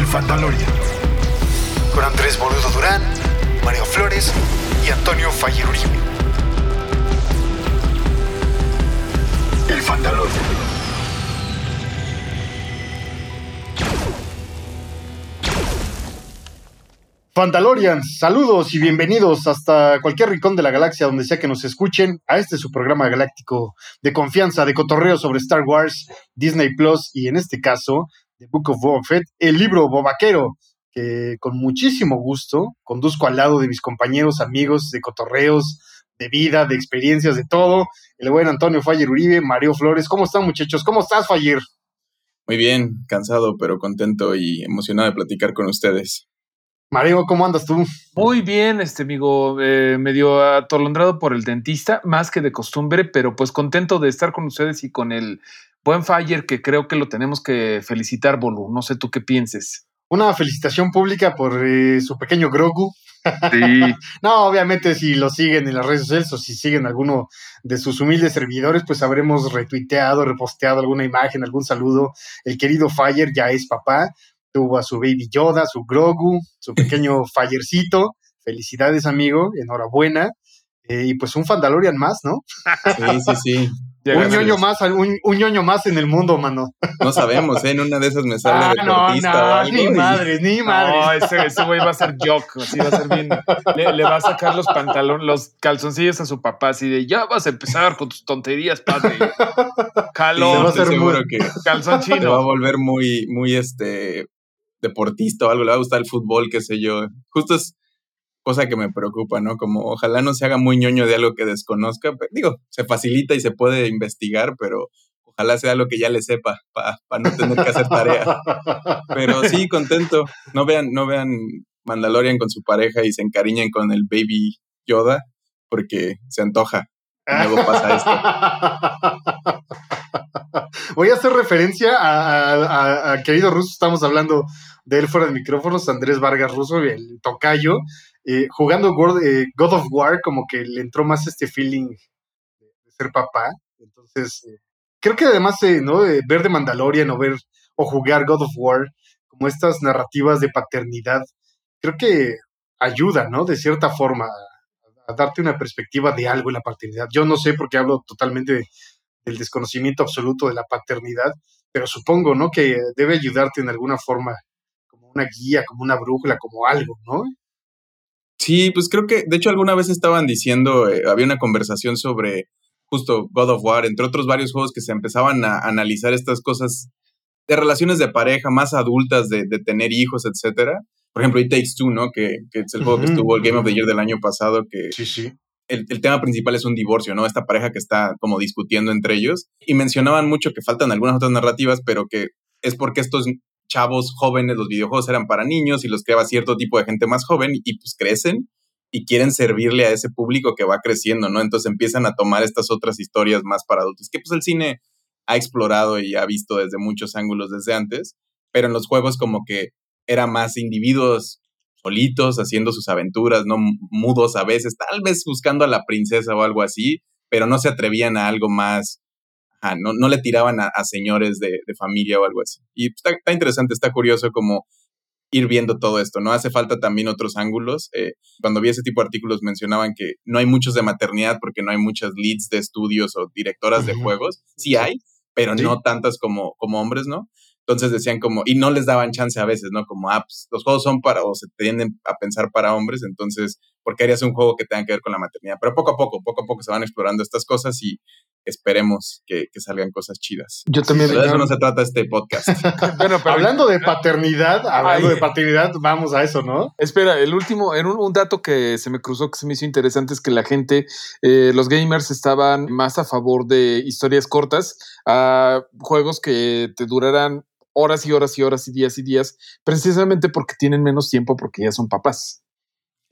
El Fandalorian. Con Andrés Boludo Durán, Mario Flores y Antonio Faller Uribe. El Fandalorian. Fandalorians, saludos y bienvenidos hasta cualquier rincón de la galaxia donde sea que nos escuchen a este su programa galáctico de confianza, de cotorreo sobre Star Wars, Disney Plus y en este caso, The Book of Boba Fett, el libro Bobaquero, que con muchísimo gusto conduzco al lado de mis compañeros, amigos de cotorreos, de vida, de experiencias, de todo. El buen Antonio Fayer Uribe, Mario Flores. ¿Cómo están muchachos? ¿Cómo estás, Fayer? Muy bien, cansado, pero contento y emocionado de platicar con ustedes. Mario, ¿cómo andas tú? Muy bien, este amigo, eh, medio atolondrado por el dentista, más que de costumbre, pero pues contento de estar con ustedes y con el buen Fire, que creo que lo tenemos que felicitar, Bolu. No sé tú qué pienses. Una felicitación pública por eh, su pequeño Grogu. Sí. no, obviamente si lo siguen en las redes sociales o si siguen alguno de sus humildes servidores, pues habremos retuiteado, reposteado alguna imagen, algún saludo. El querido Fire ya es papá, tuvo a su baby Yoda, su Grogu, su pequeño Fallercito. Felicidades, amigo, enhorabuena. Eh, y pues un Fandalorian más, ¿no? Sí, sí, sí. Un ñoño más, un, un, ñoño más en el mundo, mano. No sabemos, ¿eh? En una de esas me sale ah, deportista no, no, o algo Ni madres, ni madres. No, ese, ese güey va a ser jock, así va a ser bien. Le, le, va a sacar los pantalones, los calzoncillos a su papá, así de ya vas a empezar con tus tonterías, padre. Va a ser seguro muy, que calzón chino. Se va a volver muy, muy este deportista o algo, le va a gustar el fútbol, qué sé yo. Justo es cosa que me preocupa, ¿no? Como ojalá no se haga muy ñoño de algo que desconozca. Pero, digo, se facilita y se puede investigar, pero ojalá sea lo que ya le sepa para no tener que hacer tarea. Pero sí, contento. No vean, no vean Mandalorian con su pareja y se encariñen con el baby Yoda, porque se antoja. Luego pasa esto. Voy a hacer referencia a, querido Russo, estamos hablando de él fuera de micrófonos, Andrés Vargas Russo, el tocayo, eh, jugando God, eh, God, of War, como que le entró más este feeling de ser papá. Entonces, eh, creo que además, ¿no? ver de Mandalorian o ver o jugar God of War, como estas narrativas de paternidad, creo que ayuda, ¿no? De cierta forma a, a darte una perspectiva de algo en la paternidad. Yo no sé porque hablo totalmente de, del desconocimiento absoluto de la paternidad, pero supongo, ¿no? Que debe ayudarte en alguna forma, como una guía, como una brújula, como algo, ¿no? Sí, pues creo que, de hecho, alguna vez estaban diciendo, eh, había una conversación sobre justo God of War, entre otros varios juegos que se empezaban a analizar estas cosas de relaciones de pareja más adultas, de, de tener hijos, etcétera. Por ejemplo, It Takes Two, ¿no? Que, que es el juego uh -huh. que estuvo el Game of the Year del año pasado, que sí, sí el, el, tema principal es un divorcio, ¿no? Esta pareja que está como discutiendo entre ellos. Y mencionaban mucho que faltan algunas otras narrativas, pero que es porque estos chavos jóvenes, los videojuegos eran para niños y los creaba cierto tipo de gente más joven y pues crecen y quieren servirle a ese público que va creciendo, ¿no? Entonces empiezan a tomar estas otras historias más para adultos, que pues el cine ha explorado y ha visto desde muchos ángulos desde antes, pero en los juegos como que era más individuos solitos, haciendo sus aventuras, no mudos a veces, tal vez buscando a la princesa o algo así, pero no se atrevían a algo más, ajá, no, no le tiraban a, a señores de, de, familia o algo así. Y está, está, interesante, está curioso como ir viendo todo esto, ¿no? Hace falta también otros ángulos. Eh, cuando vi ese tipo de artículos mencionaban que no hay muchos de maternidad porque no hay muchas leads de estudios o directoras uh -huh. de juegos. Sí hay, pero sí. no tantas como, como hombres, ¿no? Entonces decían como, y no les daban chance a veces, ¿no? Como, ah, pues los juegos son para, o se tienden a pensar para hombres, entonces, ¿por qué harías un juego que tenga que ver con la maternidad? Pero poco a poco, poco a poco se van explorando estas cosas y esperemos que, que salgan cosas chidas. Yo también. Sí, de eso no se trata este podcast. bueno, pero hablando de paternidad, hablando Ay, de paternidad, vamos a eso, ¿no? Espera, el último, en un, un, dato que se me cruzó, que se me hizo interesante, es que la gente, eh, los gamers estaban más a favor de historias cortas a juegos que te duraran horas y horas y horas y días y días, precisamente porque tienen menos tiempo porque ya son papás.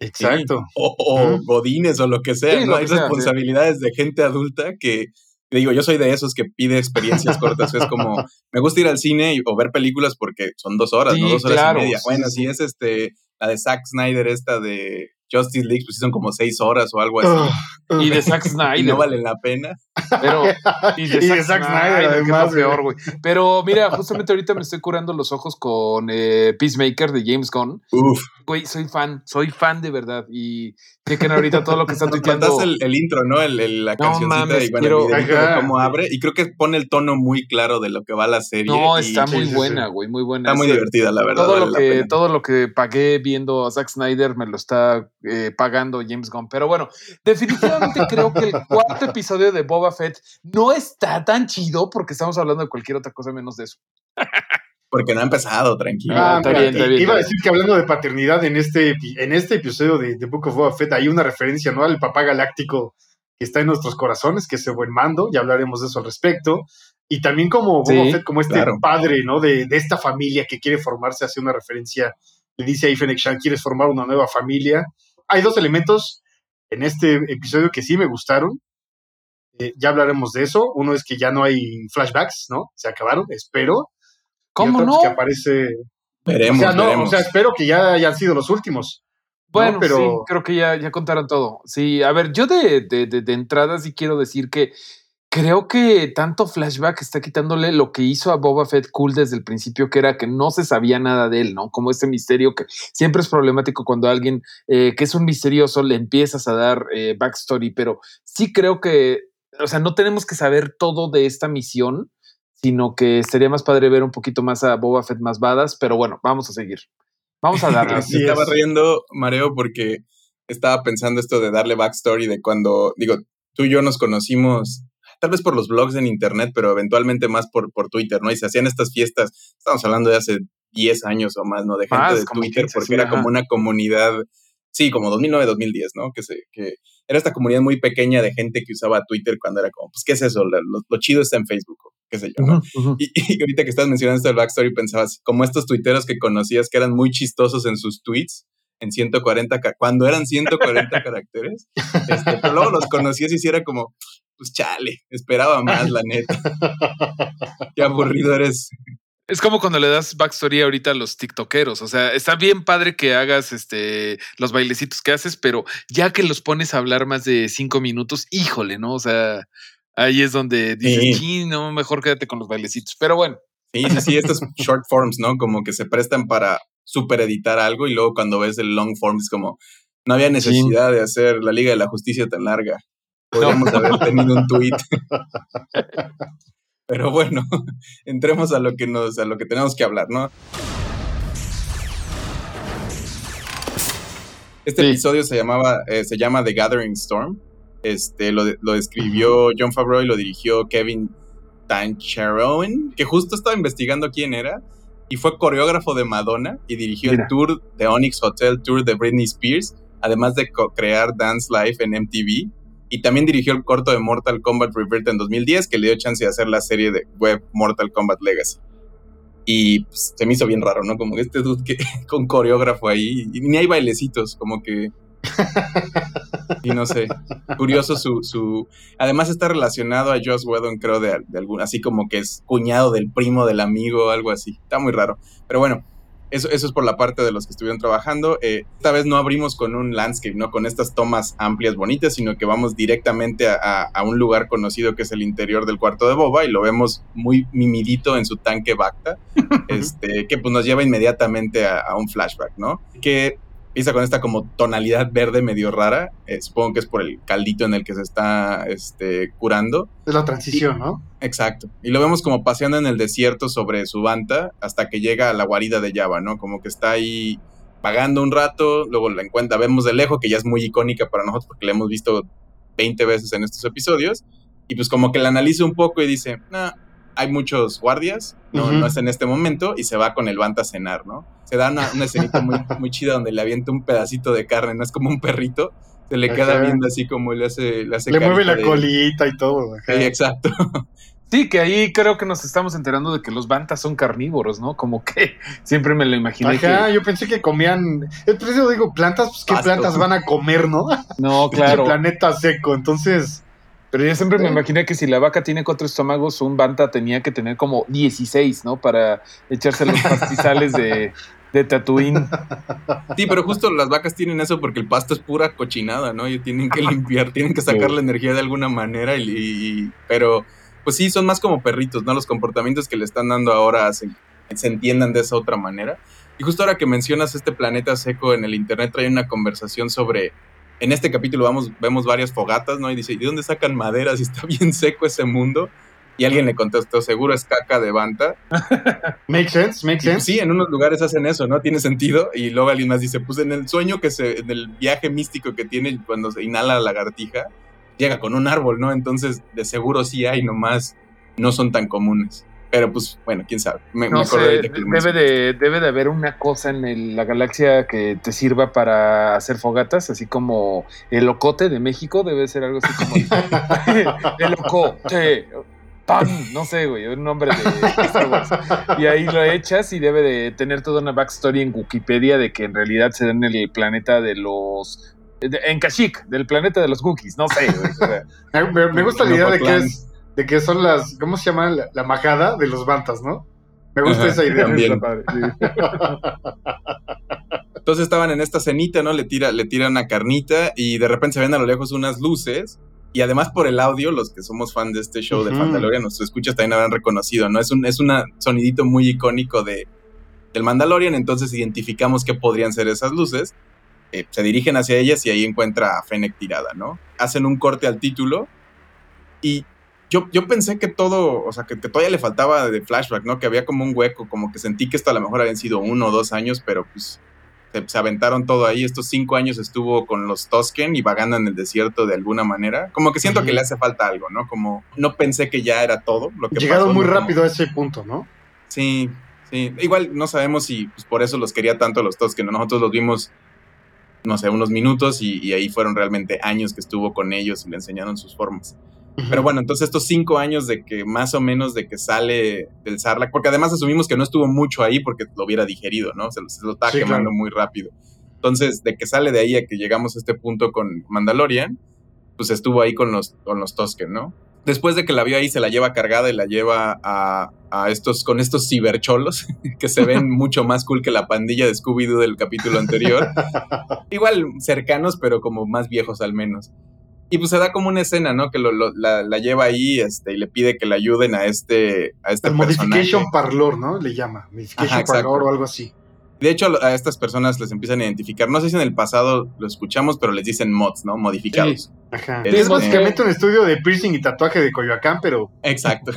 Exacto. Sí. O, o godines o lo que sea, sí, ¿no? Hay sea, responsabilidades sí. de gente adulta que, digo, yo soy de esos que pide experiencias cortas. es como, me gusta ir al cine o ver películas porque son dos horas, ¿no? Dos horas claro, y media. Bueno, si es este, la de Zack Snyder, esta de Justice League, pues son como seis horas o algo así. Ugh, Y de Zack y Snyder. no valen la pena. Pero, y de Y Zack, de Zack Snyder, Snyder, que es lo además, peor, güey. Pero mira, justamente ahorita me estoy curando los ojos con eh, Peacemaker de James Gunn. Uf. Güey, soy fan, soy fan de verdad. Y chequen ahorita todo lo que están tuiteando. el, el intro, ¿no? El, el- la No cancioncita mames, y bueno, quiero- de cómo abre. Y creo que pone el tono muy claro de lo que va la serie. No, y está muy sí, sí. buena, güey, muy buena. Está muy divertida, la verdad. todo vale lo que todo lo que pagué viendo a Zack Snyder me lo está eh, pagando James Gunn. Pero bueno, definitivamente creo que el cuarto episodio de Boba Fett no está tan chido porque estamos hablando de cualquier otra cosa menos de eso. Porque no ha empezado, tranquilo. Ah, está bien, está bien, Iba a decir que hablando de paternidad en este, en este episodio de, de Book of Boba Fett hay una referencia ¿no? al papá galáctico que está en nuestros corazones, que es el buen mando, ya hablaremos de eso al respecto. Y también como Boba Sí, Fett, como este claro. padre ¿no? de, de esta familia que quiere formarse, hace una referencia, le dice a Fennec Shan, ¿quieres formar una nueva familia? Hay dos elementos en este episodio que sí me gustaron. Eh, ya hablaremos de eso. Uno es que ya no hay flashbacks, ¿no? Se acabaron, espero. Y ¿Cómo otro, pues, no? que aparece Veremos, o sea, no, veremos. o sea, espero que ya hayan sido los últimos. Bueno, pero- sí, creo que ya, ya contaron todo. Sí, a ver, yo de, de, de, de entrada sí quiero decir que creo que tanto flashback está quitándole lo que hizo a Boba Fett cool desde el principio, que era que no se sabía nada de él, ¿no? Como este misterio que siempre es problemático cuando alguien eh, que es un misterioso le empiezas a dar eh, backstory, pero sí creo que, o sea, no tenemos que saber todo de esta misión, sino que estaría más padre ver un poquito más a Boba Fett más badass, pero bueno, vamos a seguir. Vamos a darle. Estaba es. riendo, Mareo, porque estaba pensando esto de darle backstory de cuando, digo, tú y yo nos conocimos, tal vez por los blogs en internet, pero eventualmente más por, por Twitter, ¿no? Y se hacían estas fiestas, estamos hablando de hace 10 años o más, ¿no? De gente Más, de Twitter, 15, porque era ajá. como una comunidad, sí, como 2009, 2010, ¿no? Que, se, que era esta comunidad muy pequeña de gente que usaba Twitter cuando era como, pues, ¿qué es eso? Lo, chido está en Facebook, o qué sé yo, ¿no? Y, y ahorita que estás mencionando esto del backstory, pensabas, como estos tuiteros que conocías que eran muy chistosos en sus tweets, en 140, ca- cuando eran 140 caracteres, este, pero luego los conocías y sí era como, pues chale, esperaba más, la neta. Qué aburrido eres. Es como cuando le das backstory ahorita a los tiktokeros. O sea, está bien padre que hagas este los bailecitos que haces, pero ya que los pones a hablar más de cinco minutos, híjole, ¿no? O sea, ahí es donde dices. "Sí, no, mejor quédate con los bailecitos. Pero bueno, Sí, sí, sí, estos short forms, ¿no? Como que se prestan para super editar algo y luego cuando ves el long form es como, no había necesidad de hacer la Liga de la Justicia tan larga. Podríamos haber tenido un tweet. Pero bueno, entremos a lo que nos, a lo que tenemos que hablar, ¿no? Este Sí. episodio se llamaba, eh, se llama The Gathering Storm. Este, lo, lo escribió John Favreau y lo dirigió Kevin Tancharoen, que justo estaba investigando quién era, y fue coreógrafo de Madonna y dirigió Mira. el tour de Onyx Hotel Tour de Britney Spears, además de crear Dance Life en MTV. Y también dirigió el corto de Mortal Kombat Rebirth en 2010, que le dio chance de hacer la serie de web Mortal Kombat Legacy. Y pues, se me hizo bien raro, ¿no? Como que este dude que, con coreógrafo ahí, y ni hay bailecitos, como que... Y no sé, curioso su, su... Además está relacionado a Joss Whedon, creo, de, de algún... Así como que es cuñado del primo del amigo, algo así. Está muy raro. Pero bueno, eso, eso es por la parte de los que estuvieron trabajando. Eh, esta vez no abrimos con un landscape, ¿no? Con estas tomas amplias, bonitas, sino que vamos directamente a, a- a un lugar conocido que es el interior del cuarto de Boba y lo vemos muy mimidito en su tanque Bacta, este, que pues nos lleva inmediatamente a, a un flashback, ¿no? Que empieza con esta como tonalidad verde medio rara, eh, supongo que es por el caldito en el que se está este, curando. Es la transición, ¿no? Exacto. Y lo vemos como paseando en el desierto sobre su banta hasta que llega a la guarida de Java, ¿no? Como que está ahí vagando un rato, luego la encuentra, vemos de lejos, que ya es muy icónica para nosotros porque la hemos visto 20 veces en estos episodios, y pues como que la analiza un poco y dice, nah, hay muchos guardias, no, no es en este momento, y se va con el banta a cenar, ¿no? Se da una, una escenita muy, muy chida donde le avienta un pedacito de carne, no es como un perrito, se le queda viendo así como le hace... Le, hace Le mueve la de- colita y todo. ajá. Sí, exacto. sí, que ahí creo que nos estamos enterando de que los bantas son carnívoros, ¿no? Como que siempre me lo imaginé. Ajá, que- yo pensé que comían. Es por eso digo, plantas, pues qué Pasto. plantas van a comer, ¿no? no, claro. planeta seco. Entonces, Pero yo siempre me imaginé que si la vaca tiene cuatro estómagos, un banta tenía que tener como 16, ¿no? Para echarse los pastizales de, de Tatooine. Sí, pero justo las vacas tienen eso porque el pasto es pura cochinada, ¿no? Y tienen que limpiar, tienen que sacar la energía de alguna manera. Y, pero, pues sí, son más como perritos, ¿no? Los comportamientos que le están dando ahora se, se entiendan de esa otra manera. Y justo ahora que mencionas este planeta seco en el internet, trae una conversación sobre. En este capítulo vamos, vemos varias fogatas, ¿no? Y dice, ¿y de dónde sacan madera si está bien seco ese mundo? Y alguien le contestó, seguro es caca de banta. Make sense, make pues sense. sí, en unos lugares hacen eso, ¿no? Tiene sentido. Y luego alguien más dice, pues en el sueño que se, en el viaje místico que tiene cuando se inhala la lagartija, llega con un árbol, ¿no? Entonces, de seguro sí hay, nomás no son tan comunes. Pero pues, bueno, quién sabe. Me, no sé, debe, de, debe de haber una cosa en la galaxia que te sirva para hacer fogatas, así como el locote de México, debe ser algo así como el locote ¡Pam! No sé, güey, un nombre de Star Wars. Y ahí lo echas y debe de tener toda una backstory en Wikipedia de que en realidad se da en el planeta de los. en Kashyyyk, del planeta de los cookies, no sé, güey. me, gusta la idea de que es. De que son las. ¿Cómo se llama? La, majada de los bantas, ¿no? Me gusta esa idea. Entonces estaban en esta cenita, ¿no? Le tira, le tira una carnita y de repente se ven a lo lejos unas luces y además por el audio, los que somos fan de este show de Mandalorian, nos escuchas también habrán reconocido, ¿no? Es un es una sonidito muy icónico de, del Mandalorian, entonces identificamos qué podrían ser esas luces. Eh, se dirigen hacia ellas y ahí encuentra a Fennec tirada, ¿no? Hacen un corte al título y yo, yo pensé que todo, o sea, que, que, todavía le faltaba de flashback, ¿no? Que había como un hueco, como que sentí que esto a lo mejor habían sido uno o dos años, pero pues se, aventaron todo ahí. Estos cinco años estuvo con los Tosken y vagando en el desierto de alguna manera. Como que siento que le hace falta algo, ¿no? Como no pensé que ya era todo lo que Llegaron muy rápido a ese punto, ¿no? Sí, sí. Igual no sabemos si pues, por eso los quería tanto los Tosken. Nosotros los vimos, no sé, unos minutos y, y ahí fueron realmente años que estuvo con ellos y le enseñaron sus formas. Pero bueno, entonces estos cinco años de que más o menos de que sale del Sarlacc, porque además asumimos que no estuvo mucho ahí porque lo hubiera digerido, ¿no? Se, lo estaba quemando muy rápido. Entonces, de que sale de ahí a que llegamos a este punto con Mandalorian, pues estuvo ahí con los, con los Tosken, ¿no? Después de que la vio ahí, se la lleva cargada y la lleva a, a estos, con estos cibercholos, que se ven mucho más cool que la pandilla de Scooby-Doo del capítulo anterior. Igual cercanos, pero como más viejos al menos. Y pues se da como una escena, ¿no? Que lo, la, la, lleva ahí este, y le pide que le ayuden a este, a este El Modification Parlor, ¿no? Le llama. Modification Parlor o algo así. De hecho, a estas personas les empiezan a identificar. No sé si en el pasado lo escuchamos, pero les dicen mods, ¿no? Modificados. Ajá. Es, este, básicamente un estudio de piercing y tatuaje de Coyoacán, pero. Exacto.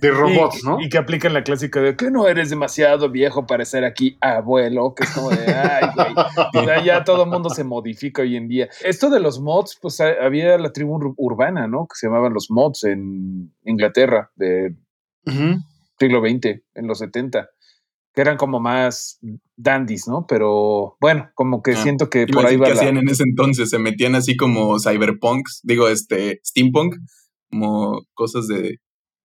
De robots, ¿no? Y que aplican la clásica de que no eres demasiado viejo para ser aquí abuelo, que es como de, ay, güey. ya todo el mundo se modifica hoy en día. Esto de los mods, pues había la tribu urbana, ¿no? Que se llamaban los mods en Inglaterra, de siglo XX, en los 70 que eran como más dandies, ¿no? Pero bueno, como que ah, siento que por ahí va. ¿Qué hacían en ese entonces? Se metían así como cyberpunks, digo, este, steampunk, como cosas de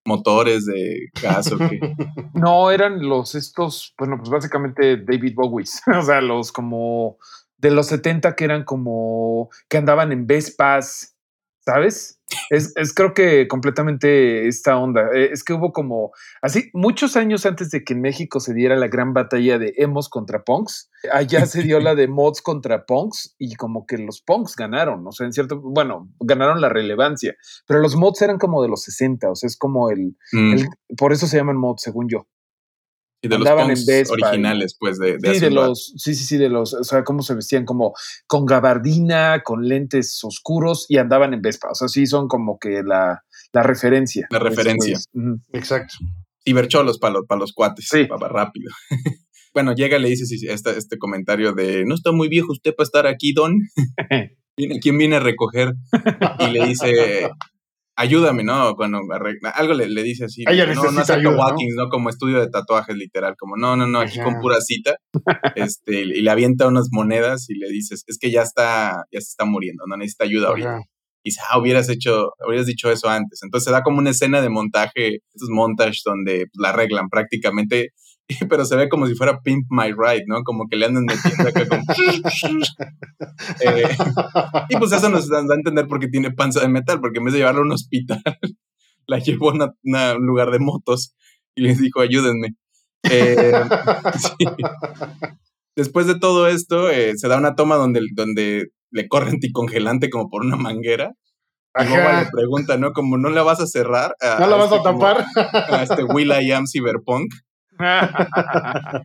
motores de gas o qué. no, eran los estos, bueno, pues básicamente David Bowie, o sea, los como de los 70 que eran como que andaban en Vespas, ¿sabes? Es, es, creo que completamente esta onda. Eh, es que hubo como, así, muchos años antes de que en México se diera la gran batalla de emos contra punks, allá se dio la de mods contra punks y como que los punks ganaron, o sea, en cierto, bueno, ganaron la relevancia, pero los mods eran como de los 60, o sea, es como el, mm. el por eso se llaman mods, según yo. Y de los punks originales, pues, de, de Sí, de los, sí, sí, sí, de los, o sea, cómo se vestían como con gabardina, con lentes oscuros y andaban en Vespa. O sea, sí son como que la, la referencia. La referencia. Exacto. Cibercholos para los, para los cuates. Sí. Para rápido. bueno, llega y le dice este, este comentario de, no está muy viejo usted para estar aquí, Don. ¿Quién viene a recoger? Y le dice, ayúdame, ¿no? Cuando algo le, le, dice así, no, no es Walkings, ¿no? Como estudio de tatuajes, literal, como no, no, no, aquí con pura cita, este, y le avienta unas monedas y le dices, es que ya está, ya se está muriendo, no necesita ayuda ahorita. Y dice, ah, hubieras hecho, hubieras dicho eso antes. Entonces se da como una escena de montaje, estos montajes donde pues, la arreglan prácticamente pero se ve como si fuera Pimp My Ride, ¿no? Como que le andan metiendo acá como... Eh, y pues eso nos da a entender por qué tiene panza de metal, porque en vez de llevarla a un hospital, la llevó a un lugar de motos y les dijo, ayúdenme. Eh, Después de todo esto, eh, se da una toma donde, donde le corre anticongelante como por una manguera. Y le pregunta, ¿no? Como no la vas a cerrar. a- ¿No la a vas este a como- tapar? a este Will I Am Cyberpunk.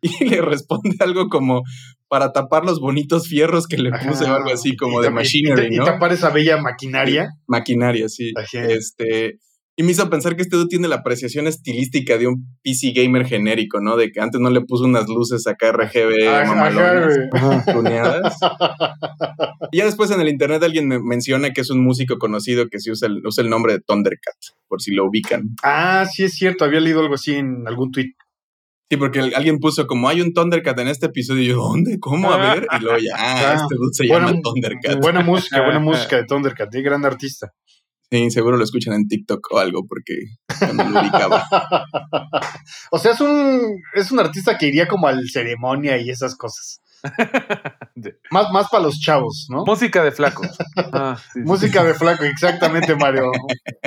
Y le responde algo como para tapar los bonitos fierros que le puse o algo así, como Y de y- machinery, y, ¿no? tapar esa bella maquinaria. Maquinaria, sí. Ajá. Este, y me hizo pensar que este dude tiene la apreciación estilística de un PC gamer genérico, ¿no? De que antes no le puso unas luces acá RGB mamalonas. Y ya después en el internet alguien me menciona que es un músico conocido que sí usa el, usa el nombre de Thundercat, por si lo ubican. Ah, sí es cierto, había leído algo así en algún tweet. Sí, porque el- alguien puso como hay un Thundercat en este episodio. Y yo, ¿dónde? ¿Cómo? A ver. Y luego ya, ah, Ah, este dude se buena- llama Thundercat. Buena música, buena música de Thundercat, ¿eh? gran artista. Sí, seguro lo escuchan en TikTok o algo porque no lo ubicaba. o sea, es un, es un artista que iría como al ceremonia y esas cosas. Más, más para los chavos, ¿no? Música de flaco. Ah, sí, sí. Música de flaco, exactamente, Mario.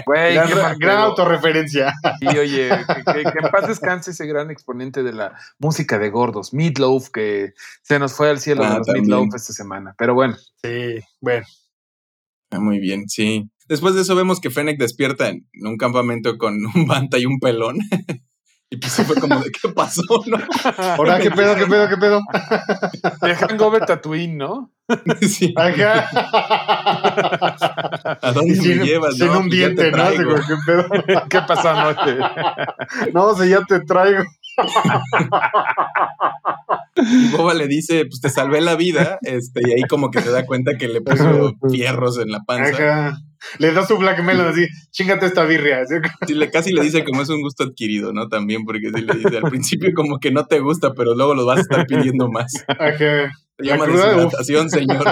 Güey, gran gran pedo. autorreferencia. Y oye, que, que- que en paz descanse ese gran exponente de la música de gordos, Meatloaf, que se nos fue al cielo Ah, de los. Meatloaf esta semana. Pero bueno, Sí, bueno. Ah, muy bien, sí. Después de eso vemos que Fennec despierta en un campamento con un banta y un pelón. y pues sí fue como de qué pasó, ¿no? Ahora, ¿qué pedo, qué pedo, qué pedo? de Hangover Tatooine, ¿no? Sí. Ajá. ¿A dónde sin, me llevas? sin no? un Pues diente, ¿no? ¿Qué pedo? ¿Qué pasó anoche? No, si ya te traigo. Y Boba le dice, pues te salvé la vida, este, y ahí como que se da cuenta que le puso fierros en la panza. Ajá. Le da su black melon así, chingate esta birria. Sí, le, casi le dice como es un gusto adquirido, ¿no? También, porque sí le dice al principio como que no te gusta, pero luego lo vas a estar pidiendo más. Ajá. Se llama deshidratación, señor.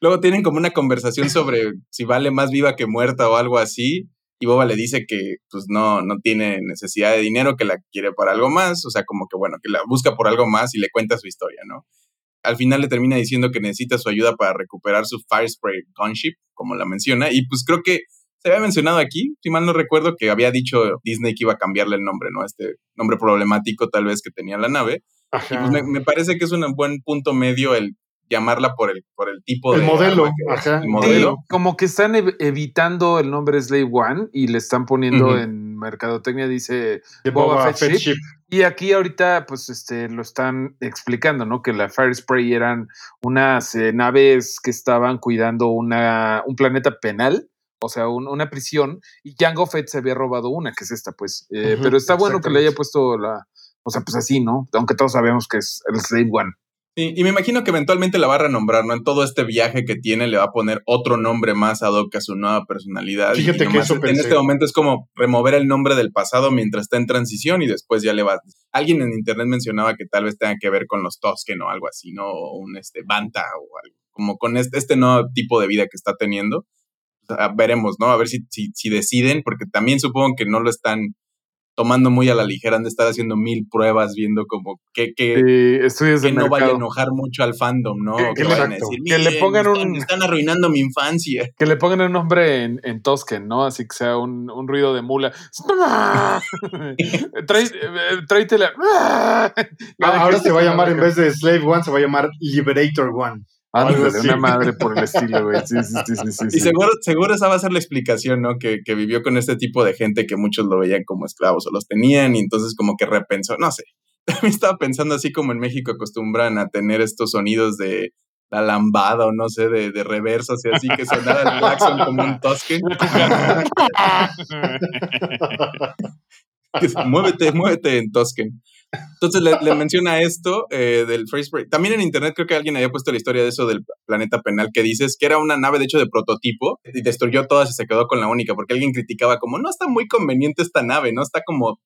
luego tienen como una conversación sobre si vale más viva que muerta o algo así. Y Boba le dice que pues no, no tiene necesidad de dinero, que la quiere para algo más, o sea, como que bueno, que la busca por algo más y le cuenta su historia, ¿no? Al final le termina diciendo que necesita su ayuda para recuperar su Fire Spray Gunship, como la menciona, y pues creo que se había mencionado aquí, si mal no recuerdo, que había dicho Disney que iba a cambiarle el nombre, ¿no? Este nombre problemático tal vez que tenía la nave. Y pues me, me parece que es un buen punto medio el llamarla por el, por el tipo El de modelo, ajá. el Sí, como que están ev- evitando el nombre Slave One y le están poniendo en mercadotecnia, dice Boba Boba Fett Fett Ship. Ship. Y aquí ahorita, pues, este, lo están explicando, ¿no? Que la Fire Spray eran unas eh, naves que estaban cuidando una, un planeta penal, o sea, un- una prisión, y Jango Fett se había robado una, que es esta, pues. Eh, pero está bueno que le haya puesto la, o sea, pues así, ¿no? Aunque todos sabemos que es el Slave One. Y me imagino que eventualmente la va a renombrar, ¿no? En todo este viaje que tiene le va a poner otro nombre más ad hoc a su nueva personalidad. y Fíjate que nomás eso En pensé. este momento es como remover el nombre del pasado mientras está en transición y después ya le va... Alguien en internet mencionaba que tal vez tenga que ver con los Tosken o algo así, ¿no? O un este, Banta o algo. Como con este, este nuevo tipo de vida que está teniendo. Veremos, ¿no? A ver si, si, si deciden, porque también supongo que no lo están tomando muy a la ligera, han de estar haciendo mil pruebas, viendo como que, que, Sí, que no vaya a enojar mucho al fandom, ¿no? Que- le- vayan a exacto. decir, Que le "Miren, pongan están, un- están arruinando mi infancia. Que le pongan un nombre en, en Tosken, ¿no? Así que sea un, un ruido de mula. Eh, tráetela. Ah, ahora se va a llamar, en vez de Slave One, se va a llamar Liberator One. Ándale, algo así. una madre por el estilo, güey. Sí, sí, sí, sí, sí, Y sí. seguro, seguro esa va a ser la explicación, ¿no? Que, que vivió con este tipo de gente que muchos lo veían como esclavos o los tenían y entonces como que repensó, no sé. También estaba pensando así como en México acostumbran a tener estos sonidos de la lambada o no sé, de, de reversos y así que sonara el claxon como un Tosken. Que es, muévete, muévete en Tosken. Entonces le, menciona esto eh, del Break. También en internet creo que alguien había puesto la historia de eso del planeta penal que dices que era una nave de hecho de prototipo y destruyó todas y se quedó con la única porque alguien criticaba como no está muy conveniente esta nave, no está como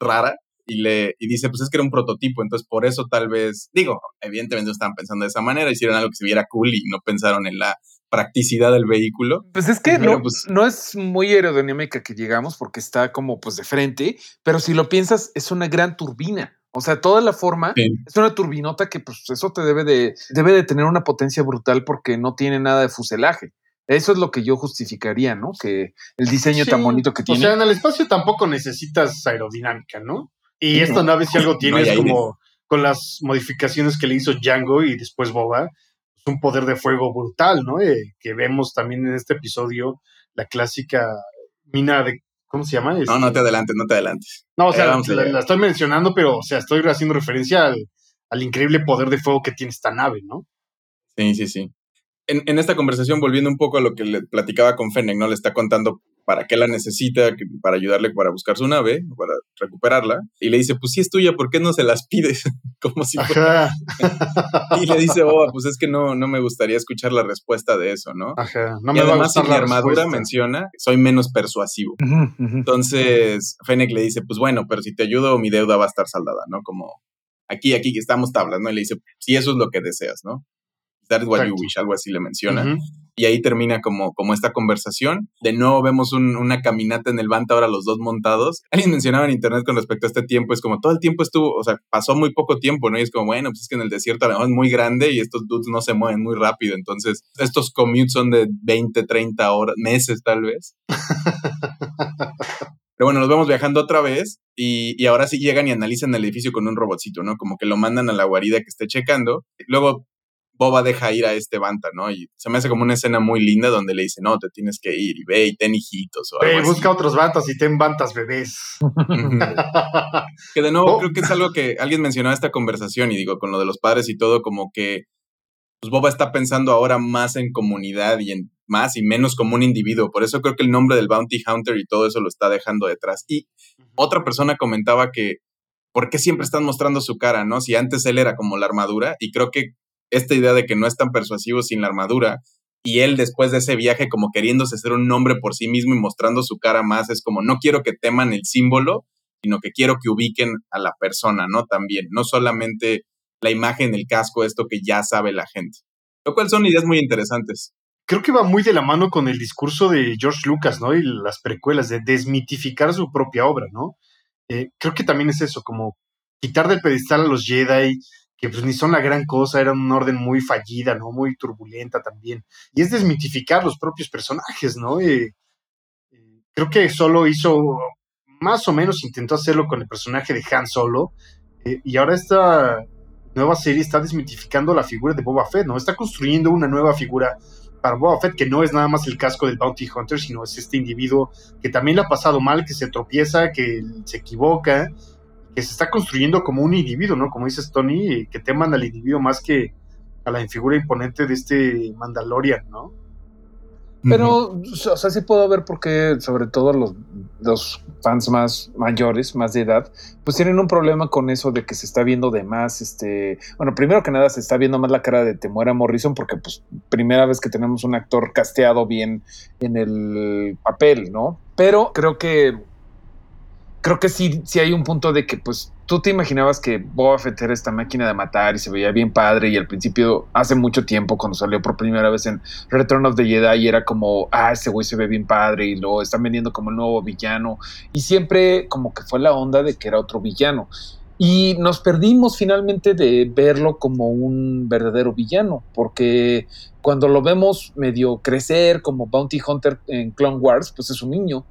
rara y le y dice pues es que era un prototipo, entonces por eso tal vez digo, evidentemente no estaban pensando de esa manera, hicieron algo que se viera cool y no pensaron en la practicidad del vehículo. Pues es que Pero, no, pues- no es muy aerodinámica que llegamos porque está como pues de frente, pero si lo piensas es una gran turbina. O sea, toda la forma Sí. es una turbinota que pues eso te debe de, debe de tener una potencia brutal porque no tiene nada de fuselaje. Eso es lo que yo justificaría, ¿no? Que el diseño tan bonito que O tiene. sea, en el espacio tampoco necesitas aerodinámica, ¿no? Y Sí, esta ¿no? nave, si algo tiene, es como con las modificaciones que le hizo Django y después Boba, un poder de fuego brutal, ¿no? Eh, que vemos también en este episodio la clásica mina de. ¿Cómo se llama? No, Este- no te adelantes, no te adelantes. No, o sea, Eh, vamos a la, ver. la estoy mencionando, pero, o sea, estoy haciendo referencia al, al increíble poder de fuego que tiene esta nave, ¿no? Sí, sí, sí. En, en esta conversación, volviendo un poco a lo que le platicaba con Fennec, ¿no? Le está contando para qué la necesita, para ayudarle para buscar su nave, para recuperarla. Y le dice, pues si es tuya, ¿por qué no se las pides? Como si fuera- Y le dice, Boba, pues es que no, no me gustaría escuchar la respuesta de eso, ¿no? ajá. No y me va a además, si gustar mi la armadura respuesta. menciona, soy menos persuasivo. Entonces, Fennec le dice, pues bueno, pero si te ayudo, mi deuda va a estar saldada, ¿no? Como aquí, aquí estamos tablas, ¿no? Y le dice, si eso es lo que deseas, ¿no? That is what you wish, algo así le menciona. Y ahí termina como, como esta conversación. De nuevo vemos un- una caminata en el Banta, ahora los dos montados. Alguien mencionaba en internet con respecto a este tiempo, es como todo el tiempo estuvo, o sea, pasó muy poco tiempo, ¿no? Y es como, bueno, pues es que en el desierto a lo mejor es muy grande y estos dudes no se mueven muy rápido. Entonces, estos commutes son de 20, 30 horas, meses tal vez. Pero bueno, nos vemos viajando otra vez y, y ahora sí llegan y analizan el edificio con un robotcito, ¿no? Como que lo mandan a la guarida que esté checando. Luego Boba deja ir a este Banta, ¿no? Y se me hace como una escena muy linda donde le dice, no, te tienes que ir y ve y ten hijitos o algo Ve, así. busca otros bantas y ten bantas bebés. Que de nuevo Oh. creo que es algo que alguien mencionó en esta conversación y digo, con lo de los padres y todo, como que pues Boba está pensando ahora más en comunidad y en más y menos como un individuo. Por eso creo que el nombre del Bounty Hunter y todo eso lo está dejando detrás. Y otra persona comentaba que, ¿por qué siempre están mostrando su cara, no? Si antes él era como la armadura, y creo que esta idea de que no es tan persuasivo sin la armadura, y él después de ese viaje como queriéndose ser un nombre por sí mismo y mostrando su cara más, es como, no quiero que teman el símbolo, sino que quiero que ubiquen a la persona, ¿no? También, no solamente la imagen, el casco, esto que ya sabe la gente. Lo cual son ideas muy interesantes. Creo que va muy de la mano con el discurso de George Lucas, ¿no? Y las precuelas, de desmitificar su propia obra, ¿no? Eh, creo que también es eso, como quitar del pedestal a los Jedi, que pues ni son la gran cosa, eran una orden muy fallida, ¿no? Muy turbulenta también. Y es desmitificar los propios personajes, ¿no? Creo que solo hizo, más o menos intentó hacerlo con el personaje de Han Solo, eh, y ahora esta nueva serie está desmitificando la figura de Boba Fett, ¿no? Está construyendo una nueva figura para Boba Fett que no es nada más el casco del Bounty Hunter, sino es este individuo que también le ha pasado mal, que se tropieza, que se equivoca, que se está construyendo como un individuo, ¿no? Como dices Tony, eh, que teman al individuo más que a la figura imponente de este Mandalorian, ¿no? Pero, o sea, sí puedo ver por qué, sobre todo los, los fans más mayores, más de edad, pues tienen un problema con eso de que se está viendo de más, este, bueno, primero que nada se está viendo más la cara de Temuera Morrison porque pues primera vez que tenemos un actor casteado bien en el papel, ¿no? Pero creo que creo que sí, sí hay un punto de que, pues, tú te imaginabas que Boba Fett era esta máquina de matar y se veía bien padre y al principio, hace mucho tiempo, cuando salió por primera vez en Return of the Jedi, era como, ah, ese güey se ve bien padre y lo están vendiendo como el nuevo villano y siempre como que fue la onda de que era otro villano. Y nos perdimos finalmente de verlo como un verdadero villano, porque cuando lo vemos medio crecer como Bounty Hunter en Clone Wars, pues es un niño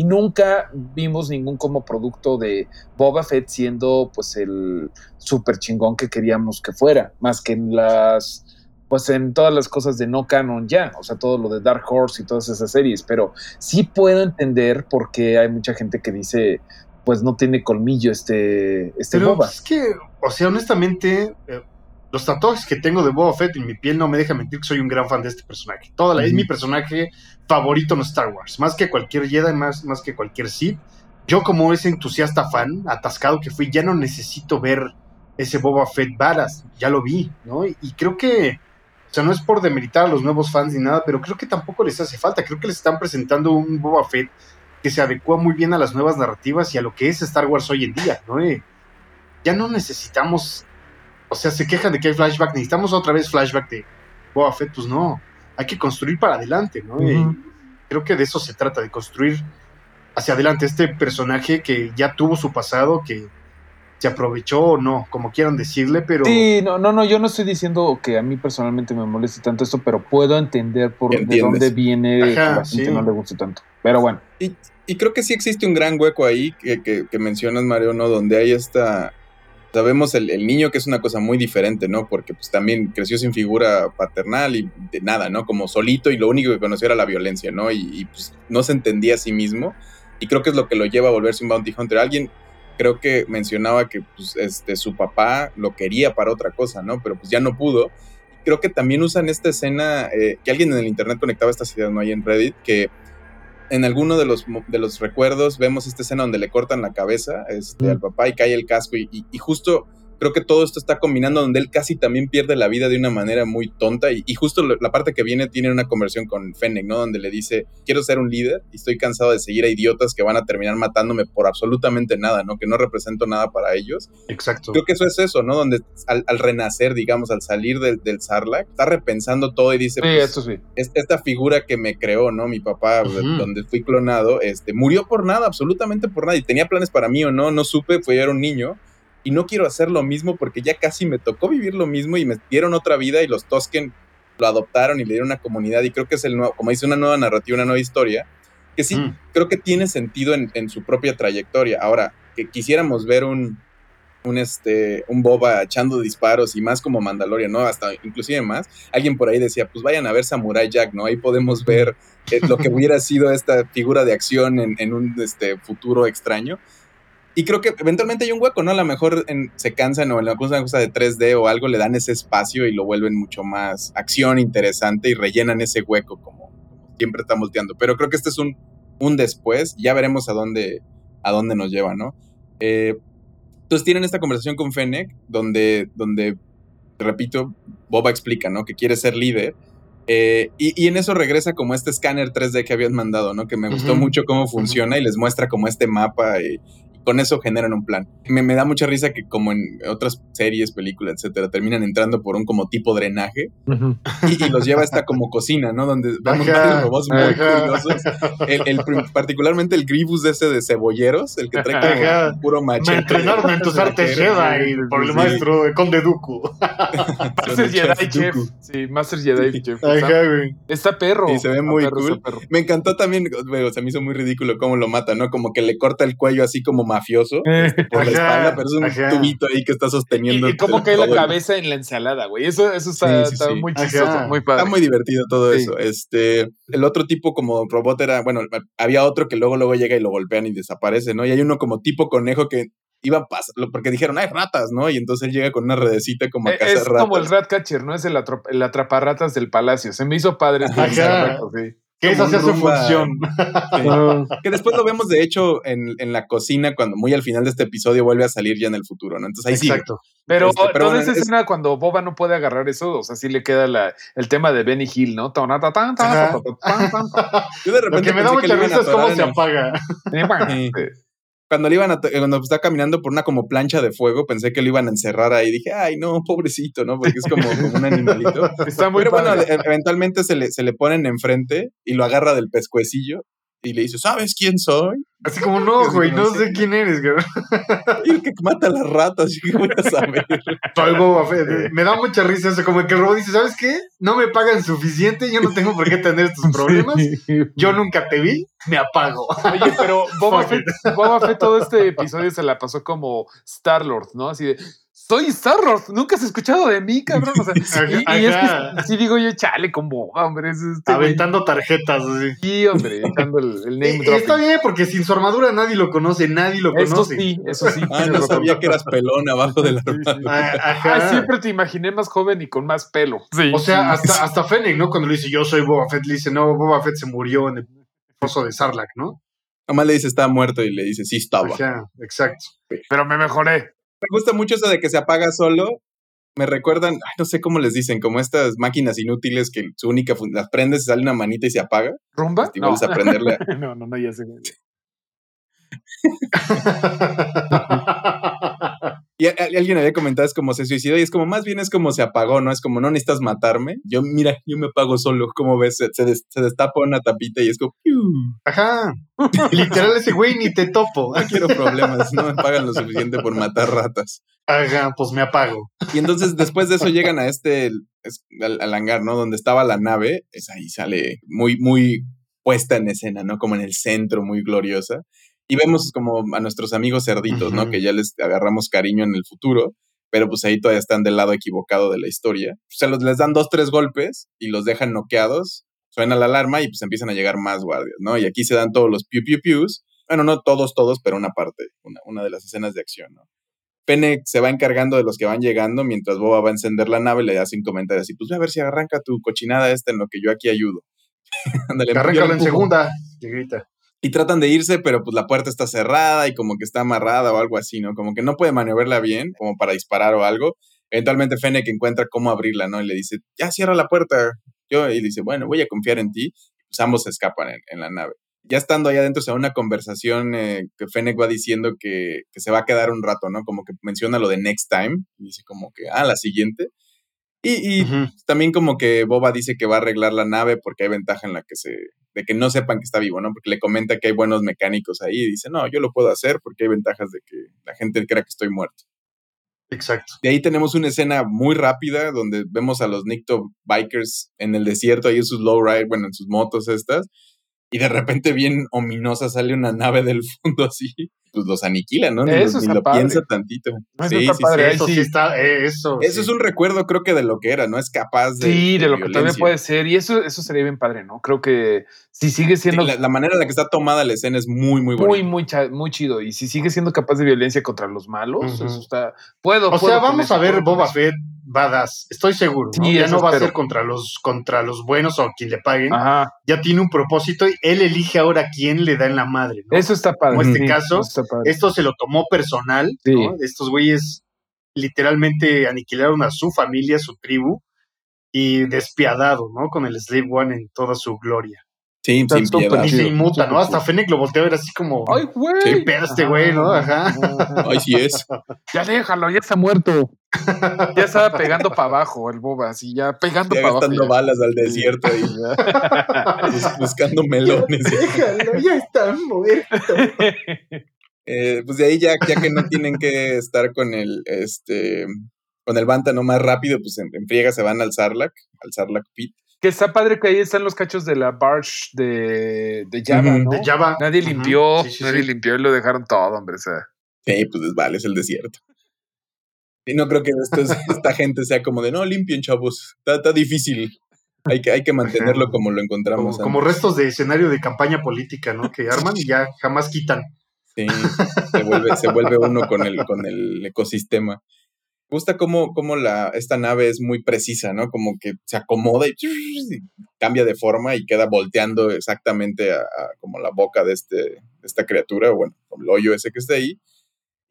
y nunca vimos ningún como producto de Boba Fett siendo pues el super chingón que queríamos que fuera, más que en las pues en todas las cosas de no canon ya, o sea, todo lo de Dark Horse y todas esas series, pero sí puedo entender por qué hay mucha gente que dice pues no tiene colmillo este, este Pero Boba. es que, o sea, honestamente, eh, los tatuajes que tengo de Boba Fett en mi piel no me dejan mentir que soy un gran fan de este personaje. Toda la, Es Ujú. mi personaje favorito en Star Wars, más que cualquier Jedi, más, más que cualquier Sith. Yo como ese entusiasta fan, atascado que fui, ya no necesito ver ese Boba Fett varas, ya lo vi, ¿no? Y, y creo que, o sea, no es por demeritar a los nuevos fans ni nada, pero creo que tampoco les hace falta. Creo que les están presentando un Boba Fett que se adecua muy bien a las nuevas narrativas y a lo que es Star Wars hoy en día, ¿no? Eh, ya no necesitamos, o sea, se quejan de que hay flashback, necesitamos otra vez flashback de Boba Fett, pues no, hay que construir para adelante, ¿no? Ujú. creo que de eso se trata, de construir hacia adelante este personaje que ya tuvo su pasado, que se aprovechó o no, como quieran decirle, pero... Sí, no, no, no, yo no estoy diciendo que a mí personalmente me moleste tanto esto, pero puedo entender por de dónde viene que Ajá, la gente sí. no le guste tanto. Pero bueno. Y, y creo que sí existe un gran hueco ahí que, que- que mencionas, Mario, ¿no? Donde hay esta... Sabemos el, niño que es una cosa muy diferente, ¿no? Porque pues también creció sin figura paternal y de nada, ¿no? Como solito y lo único que conoció era la violencia, ¿no? Y, y, pues no se entendía a sí mismo. Y creo que es lo que lo lleva a volverse un bounty hunter. Alguien creo que mencionaba que pues, este, su papá lo quería para otra cosa, ¿no? Pero pues ya no pudo. Creo que también usan esta escena, eh, que alguien en el internet conectaba estas ideas, ¿no? Hay en Reddit, que en alguno de los, de los recuerdos vemos esta escena donde le cortan la cabeza este, Mm. al papá y cae el casco y, y- y justo creo que todo esto está combinando donde él casi también pierde la vida de una manera muy tonta y, y justo lo- la parte que viene tiene una conversión con Fennec, ¿no? Donde le dice, quiero ser un líder y estoy cansado de seguir a idiotas que van a terminar matándome por absolutamente nada, ¿no? Que no represento nada para ellos. Exacto. Creo que eso es eso, ¿no? Donde al, al renacer, digamos, al salir del, del Sarlacc, está repensando todo y dice, Sí, pues, esto sí. es- esta figura que me creó, ¿no? Mi papá, donde fui clonado, este, murió por nada, absolutamente por nada. Y tenía planes para mí o no, no supe, fue yo era un niño. Y no quiero hacer lo mismo porque ya casi me tocó vivir lo mismo y me dieron otra vida y los Tosken lo adoptaron y le dieron una comunidad. Y creo que es el nuevo, como dice, una nueva narrativa, una nueva historia. Que sí, Mm. creo que tiene sentido en, en su propia trayectoria. Ahora, que quisiéramos ver un, un, este, un Boba echando disparos y más como Mandalorian, ¿no? Hasta inclusive más. Alguien por ahí decía, pues vayan a ver Samurai Jack, ¿no? Ahí podemos ver eh, lo que hubiera sido esta figura de acción en, en un este, futuro extraño. Y creo que eventualmente hay un hueco, ¿no? A lo mejor en- se cansan o en alguna cosa de 3D o algo le dan ese espacio y lo vuelven mucho más acción interesante y rellenan ese hueco como, siempre están volteando. Pero creo que este es un, un después, ya veremos a dónde, a dónde nos lleva, ¿no? Eh, entonces tienen esta conversación con Fennec, donde, donde, repito, Boba explica, ¿no? Que quiere ser líder. Eh, y, y en eso regresa como este escáner 3D que habían mandado, ¿no? Que me gustó mucho cómo funciona y les muestra como este mapa y con eso generan un plan. Me, me da mucha risa que como en otras series, películas, etcétera, terminan entrando por un como tipo drenaje y, y los lleva a esta como cocina, ¿no? Donde vemos Ajá, varios robots muy ajá. curiosos. El, el particularmente el Gribus de ese de cebolleros, el que trae como Ajá. puro machete. Me entrenaron en tus artes Jedi por el Sí. maestro de Conde Dooku. Master Jedi Chef. Sí, Master Jedi Chef. Ajá, Está, güey. está perro. Sí, se ve muy perro, cool. Me encantó también, bueno, se me hizo muy ridículo cómo lo mata, ¿no? Como que le corta el cuello así como mafioso este, por la Ajá, espalda, pero es un ajá. tubito ahí que está sosteniendo. Y, y cómo cae la el- cabeza en la ensalada, güey. Eso, eso está, Sí, sí, está sí. muy Ajá. chistoso, muy padre. Está muy divertido todo Sí. eso. Este, el otro tipo como robot era, bueno, había otro que luego luego llega y lo golpean y desaparece, ¿no? Y hay uno como tipo conejo que iba a pasar, porque dijeron, hay ratas, ¿no? Y entonces él llega con una redecita como a Eh, cazar Es ratas. como el Ratcatcher, ¿no? Es el, atrap- el atraparratas del palacio. Se me hizo padre este Ajá. sí. Que esa sea su función. Sí. Que después lo vemos, de hecho, en, en la cocina, cuando muy al final de este episodio vuelve a salir ya en el futuro, ¿no? Entonces ahí sí. Exacto. Pero, Este, pero toda bueno, esa es- escena cuando Boba no puede agarrar eso, o sea, sí le queda la, el tema de Benny Hill, ¿no? Yo de Lo repente que me da mucha lo risa es cómo se apaga. Sí. Eh, Cuando le iban a, to- cuando está caminando por una como plancha de fuego, pensé que lo iban a encerrar ahí. Dije, ay, no, pobrecito, ¿no? Porque es como, como un animalito. Está muy Pero bueno, padre. e- eventualmente se le, se le ponen enfrente y lo agarra del pescuecillo y le dice, ¿sabes quién soy? Así como, no, güey, no sé quién eres, güey. Y el que mata a las ratas, ¿y qué voy a saber? Soy Boba Fett. Me da mucha risa eso, como que el robot dice, ¿sabes qué? No me pagan suficiente, yo no tengo por qué tener estos problemas. Yo nunca te vi, me apago. Oye, pero Boba Fett, Boba Fett todo este episodio se la pasó como Star-Lord, ¿no? Así de, soy Star-Lord, nunca has escuchado de mí, cabrón. O sea, y, y es que sí digo yo, chale, con Boba, hombre. Es este güey. Aventando tarjetas, así. Sí, hombre, echando el, el name Y- está bien, porque sin su armadura nadie lo conoce, nadie lo Eso conoce. sí, eso sí. Ah, no sabía que eras pelón abajo de la Sí, sí. armadura. Ah, Ajá. Ah, siempre te imaginé más joven y con más pelo. Sí. O sea, hasta, hasta Fennec, ¿no? Cuando le dice yo soy Boba Fett, le dice, no, Boba Fett se murió en el pozo de Sarlacc, ¿no? Nomás le dice, está muerto y le dice, sí estaba. Ajá, exacto. pero me mejoré. Me gusta mucho eso de que se apaga solo. Me recuerdan, ay, no sé cómo les dicen, como estas máquinas inútiles que su única las prendes, sale una manita y se apaga. ¿Rumba? Igual es aprenderle a- no, no, no, ya sé. Y alguien había comentado, es como se suicidó y es como, más bien es como se apagó, ¿no? Es como, no necesitas matarme. Yo, mira, yo me apago solo. Como ves, se, se des- se destapa una tapita y es como, ¡piu! Ajá. Literal ese güey ni te topo. no quiero problemas, no me pagan lo suficiente por matar ratas. Ajá, pues me apago. Y entonces después de eso llegan a este, es- al, al hangar, ¿no? Donde estaba la nave, es ahí sale muy, muy puesta en escena, ¿no? Como en el centro, muy gloriosa. Y vemos como a nuestros amigos cerditos, ¿no? Que ya les agarramos cariño en el futuro, pero pues ahí todavía están del lado equivocado de la historia. Se los, les dan dos, tres golpes y los dejan noqueados. Suena la alarma y pues empiezan a llegar más guardias, ¿no? Y aquí se dan todos los piu piu pius. Bueno, no todos, todos, pero una parte, una, una de las escenas de acción, ¿no? Fennec se va encargando de los que van llegando mientras Boba va a encender la nave y le hace un comentario así, pues ve a ver si arranca tu cochinada esta en lo que yo aquí ayudo. Ándale, Arráncalo en segunda. Y grita. Y tratan de irse, pero pues la puerta está cerrada y como que está amarrada o algo así, ¿no? Como que no puede maniobrarla bien, como para disparar o algo. Eventualmente Fennec encuentra cómo abrirla, ¿no? Y le dice, ya cierra la puerta. Yo, y dice, bueno, voy a confiar en ti. Pues ambos se escapan en, la nave. Ya estando ahí adentro, se da una conversación eh, que Fennec va diciendo que, que se va a quedar un rato, ¿no? Como que menciona lo de next time. Y dice como que, ah, la siguiente. Y, y también como que Boba dice que va a arreglar la nave porque hay ventaja en la que se de que no sepan que está vivo, ¿no? Porque le comenta que hay buenos mecánicos ahí y dice, "No, yo lo puedo hacer porque hay ventajas de que la gente crea que estoy muerto." Exacto. De ahí tenemos una escena muy rápida donde vemos a los Nicto bikers en el desierto ahí en sus lowride, bueno, en sus motos estas y de repente bien ominosa sale una nave del fondo así, pues los aniquila, ¿no? Ni, Eso lo- ni está lo padre. piensa tantito. Eso Sí, está sí, padre. Eso sí está, eh, eso. Eso sí. es un recuerdo, creo que de lo que era, ¿no? Es capaz de. Sí, de lo que también puede ser. Y eso, eso sería bien padre, ¿no? Creo que si sigue Sí, siendo la, la manera en la que está tomada la escena es muy, muy muy, bonita. muy, cha- muy chido. Y si sigue siendo capaz de violencia contra los malos, eso está. Puedo. O puedo sea, vamos eso, a ver Boba. Fett badass. Estoy seguro. ¿no? Sí, ya no va a ser contra los, contra los buenos o quien le paguen. Ajá. Ya tiene un propósito y él elige ahora quién le da en la madre. ¿no? Eso está padre. Como este sí, caso. Esto se lo tomó personal. Sí. ¿no? Estos güeyes literalmente aniquilaron a su familia, a su tribu. Y despiadado, ¿no? Con el Slave One en toda su gloria. Sí, sin piedad. Y se inmuta, ¿no? Hasta. Fennec lo voltea a ver así como. Ay, güey. Sí. pedo este güey, ¿no? Ajá. Ay, sí es. Ya déjalo, ya está muerto. Ya estaba pegando para abajo el boba, así ya pegando Ya para abajo. gastando ya. balas al desierto ahí, Ya. bus- buscando melones. Déjalo, ya está muerto. Eh, pues de ahí ya, ya que no tienen que estar con el, este, con el Bantano más rápido, pues en, en friega se van al Sarlacc, al Sarlacc Pit. Que está padre que ahí están los cachos de la barge de, de Java. ¿no? De Java. Nadie limpió, Sí, sí, nadie sí. limpió y lo dejaron todo, hombre. O sea, Sí, pues es- vale, es el desierto. Y no creo que esta gente sea como de, no, limpien, chavos, está, está difícil. Hay que, hay que mantenerlo como lo encontramos. como restos de escenario de campaña política, ¿no? Que arman y ya jamás quitan. Sí, se vuelve, se vuelve uno con el, con el ecosistema. Me gusta cómo, cómo la, esta nave es muy precisa, ¿no? Como que se acomoda y, y cambia de forma y queda volteando exactamente a, a como la boca de, este, de esta criatura, bueno, el hoyo ese que está ahí.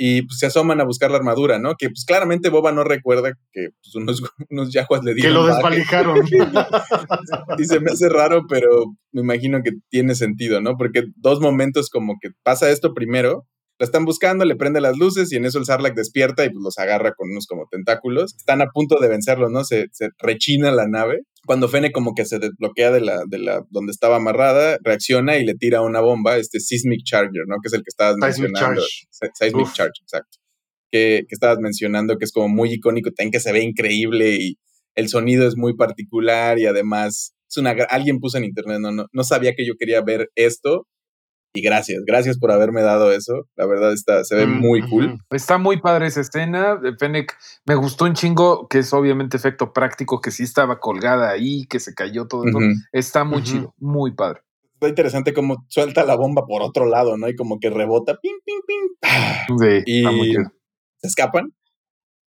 Y pues se asoman a buscar la armadura, ¿no? Que pues claramente Boba no recuerda que pues, unos, unos yaguas le Que dieron lo baje. desvalijaron. Y se me hace raro, pero me imagino que tiene sentido, ¿no? Porque dos momentos como que pasa esto primero, la están buscando, le prende las luces y en eso el Sarlacc despierta y pues los agarra con unos como tentáculos. Están a punto de vencerlo, ¿no? Se, se rechina la nave. Cuando Fene como que se desbloquea de la, de la donde estaba amarrada, reacciona y le tira una bomba, este Seismic Charger, ¿no? Que es el que estabas Seismic mencionando. Charge. Seismic Uf. Charge, exacto. Que, que estabas mencionando que es como muy icónico, también que se ve increíble y el sonido es muy particular y además es una, alguien puso en internet, no, no, no sabía que yo quería ver esto y gracias, gracias por haberme dado eso, la verdad está, se ve Mm, muy cool. está muy padre esa escena. De Fennec me gustó un chingo, que es obviamente efecto práctico, que sí estaba colgada ahí, que se cayó todo eso. Ujú. Está muy chido, muy padre. Está interesante cómo suelta la bomba por otro lado, ¿no? Y como que rebota, ping, ping, ping, ¡pah! Sí, y está muy chido. se escapan.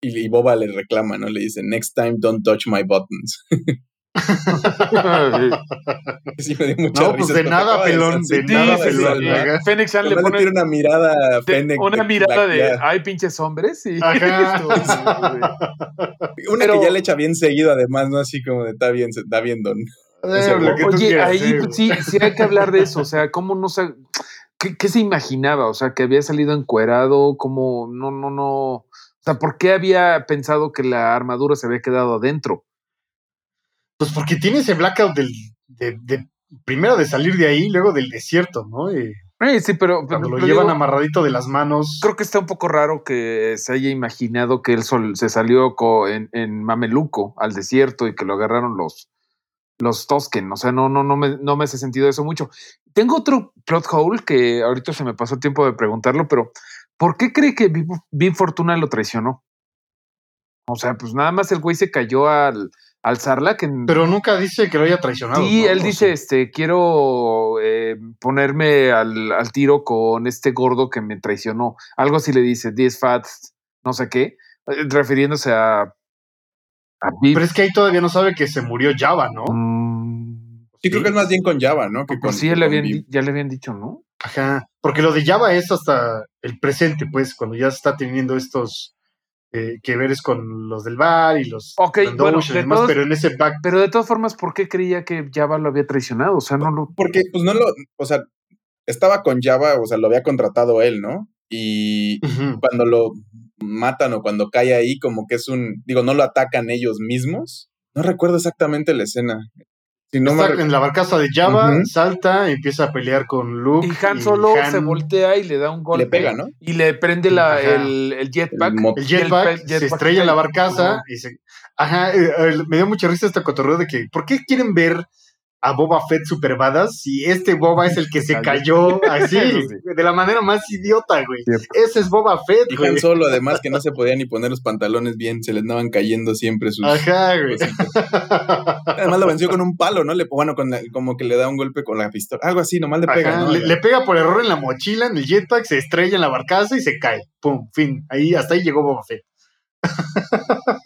Y, y Boba le reclama, ¿no? Le dice, next time don't touch my buttons. Sí, me dio mucha No, pues risa de nada, pelón, de nada, Sí, pelón. sí, Chan le pone tira una mirada a de- Fennec. una de- mirada de ya. ay, pinches hombres. Y Ajá. Esto, sí, Una Pero- que ya le echa bien seguido, además, ¿no? Así como de está bien, está bien, don. Eh, Oye, quieras, ahí eh, pues, sí, sí hay que hablar de eso. O sea, cómo no se. ¿qué, qué se imaginaba? O sea, que había salido encuerado, como no, no, no. O sea, ¿por qué había pensado que la armadura se había quedado adentro? Pues porque tiene ese blackout del, de, de- primero de salir de ahí, luego del desierto, ¿no? Y Eh, sí, pero, cuando lo digo, llevan amarradito de las manos. creo que está un poco raro que se haya imaginado que él sol- se salió en, en Mameluco al desierto y que lo agarraron los, los Tosken. O sea, no, no, no, me, no me hace sentido eso mucho. Tengo otro plot hole que ahorita se me pasó tiempo de preguntarlo, pero ¿por qué cree que Big Fortuna lo traicionó? O sea, pues nada más el güey se cayó al, al Sarlacc en, Pero nunca dice que lo haya traicionado. Sí, ¿no? él O dice, sea, este, quiero eh, ponerme al, al tiro con este gordo que me traicionó. Algo así le dice, 10 fats, no sé qué, eh, refiriéndose a. Pero es que ahí todavía no sabe que se murió Java, ¿no? Mm, Sí, creo que es más bien con Java, ¿no? Que pues con, sí, que le, habían, ya le habían dicho, ¿no? Ajá. Porque lo de Java es hasta el presente, pues, cuando ya está teniendo estos eh, que veres con los del bar y los Ok, Trandoshan bueno, y de demás, todos- pero en ese back. Pero de todas formas, ¿por qué creía que Java lo había traicionado? O sea, no lo... Porque, pues no lo, o sea, estaba con Java, o sea, lo había contratado él, ¿no? Y cuando lo matan o cuando cae ahí, como que es un, digo, no lo atacan ellos mismos. No recuerdo exactamente la escena. Si no me Está en la barcaza de Java, salta, empieza a pelear con Luke. Y Han solo Han- se voltea y le da un golpe. le pega, ¿no? Y le prende la, el, el jetpack. El jetpack se estrella en la barcaza Ajá. y se. Ajá, eh, eh, me dio mucha risa este cotorreo de que, ¿por qué quieren ver a Boba Fett super badass si este Boba es el que se cayó así, de la manera más idiota, güey? Cierto. Ese es Boba Fett, Y güey. Han Solo, además, que no se podía ni poner los pantalones bien, se le andaban cayendo siempre sus. Ajá, güey. Además lo venció con un palo, ¿no? Le, bueno, con la- como que le da un golpe con la pistola. Algo así, nomás le pega, Ajá, ¿no? le, le pega por error en la mochila, en el jetpack, se estrella en la barcaza y se cae. Pum, fin. Ahí, hasta ahí llegó Boba Fett.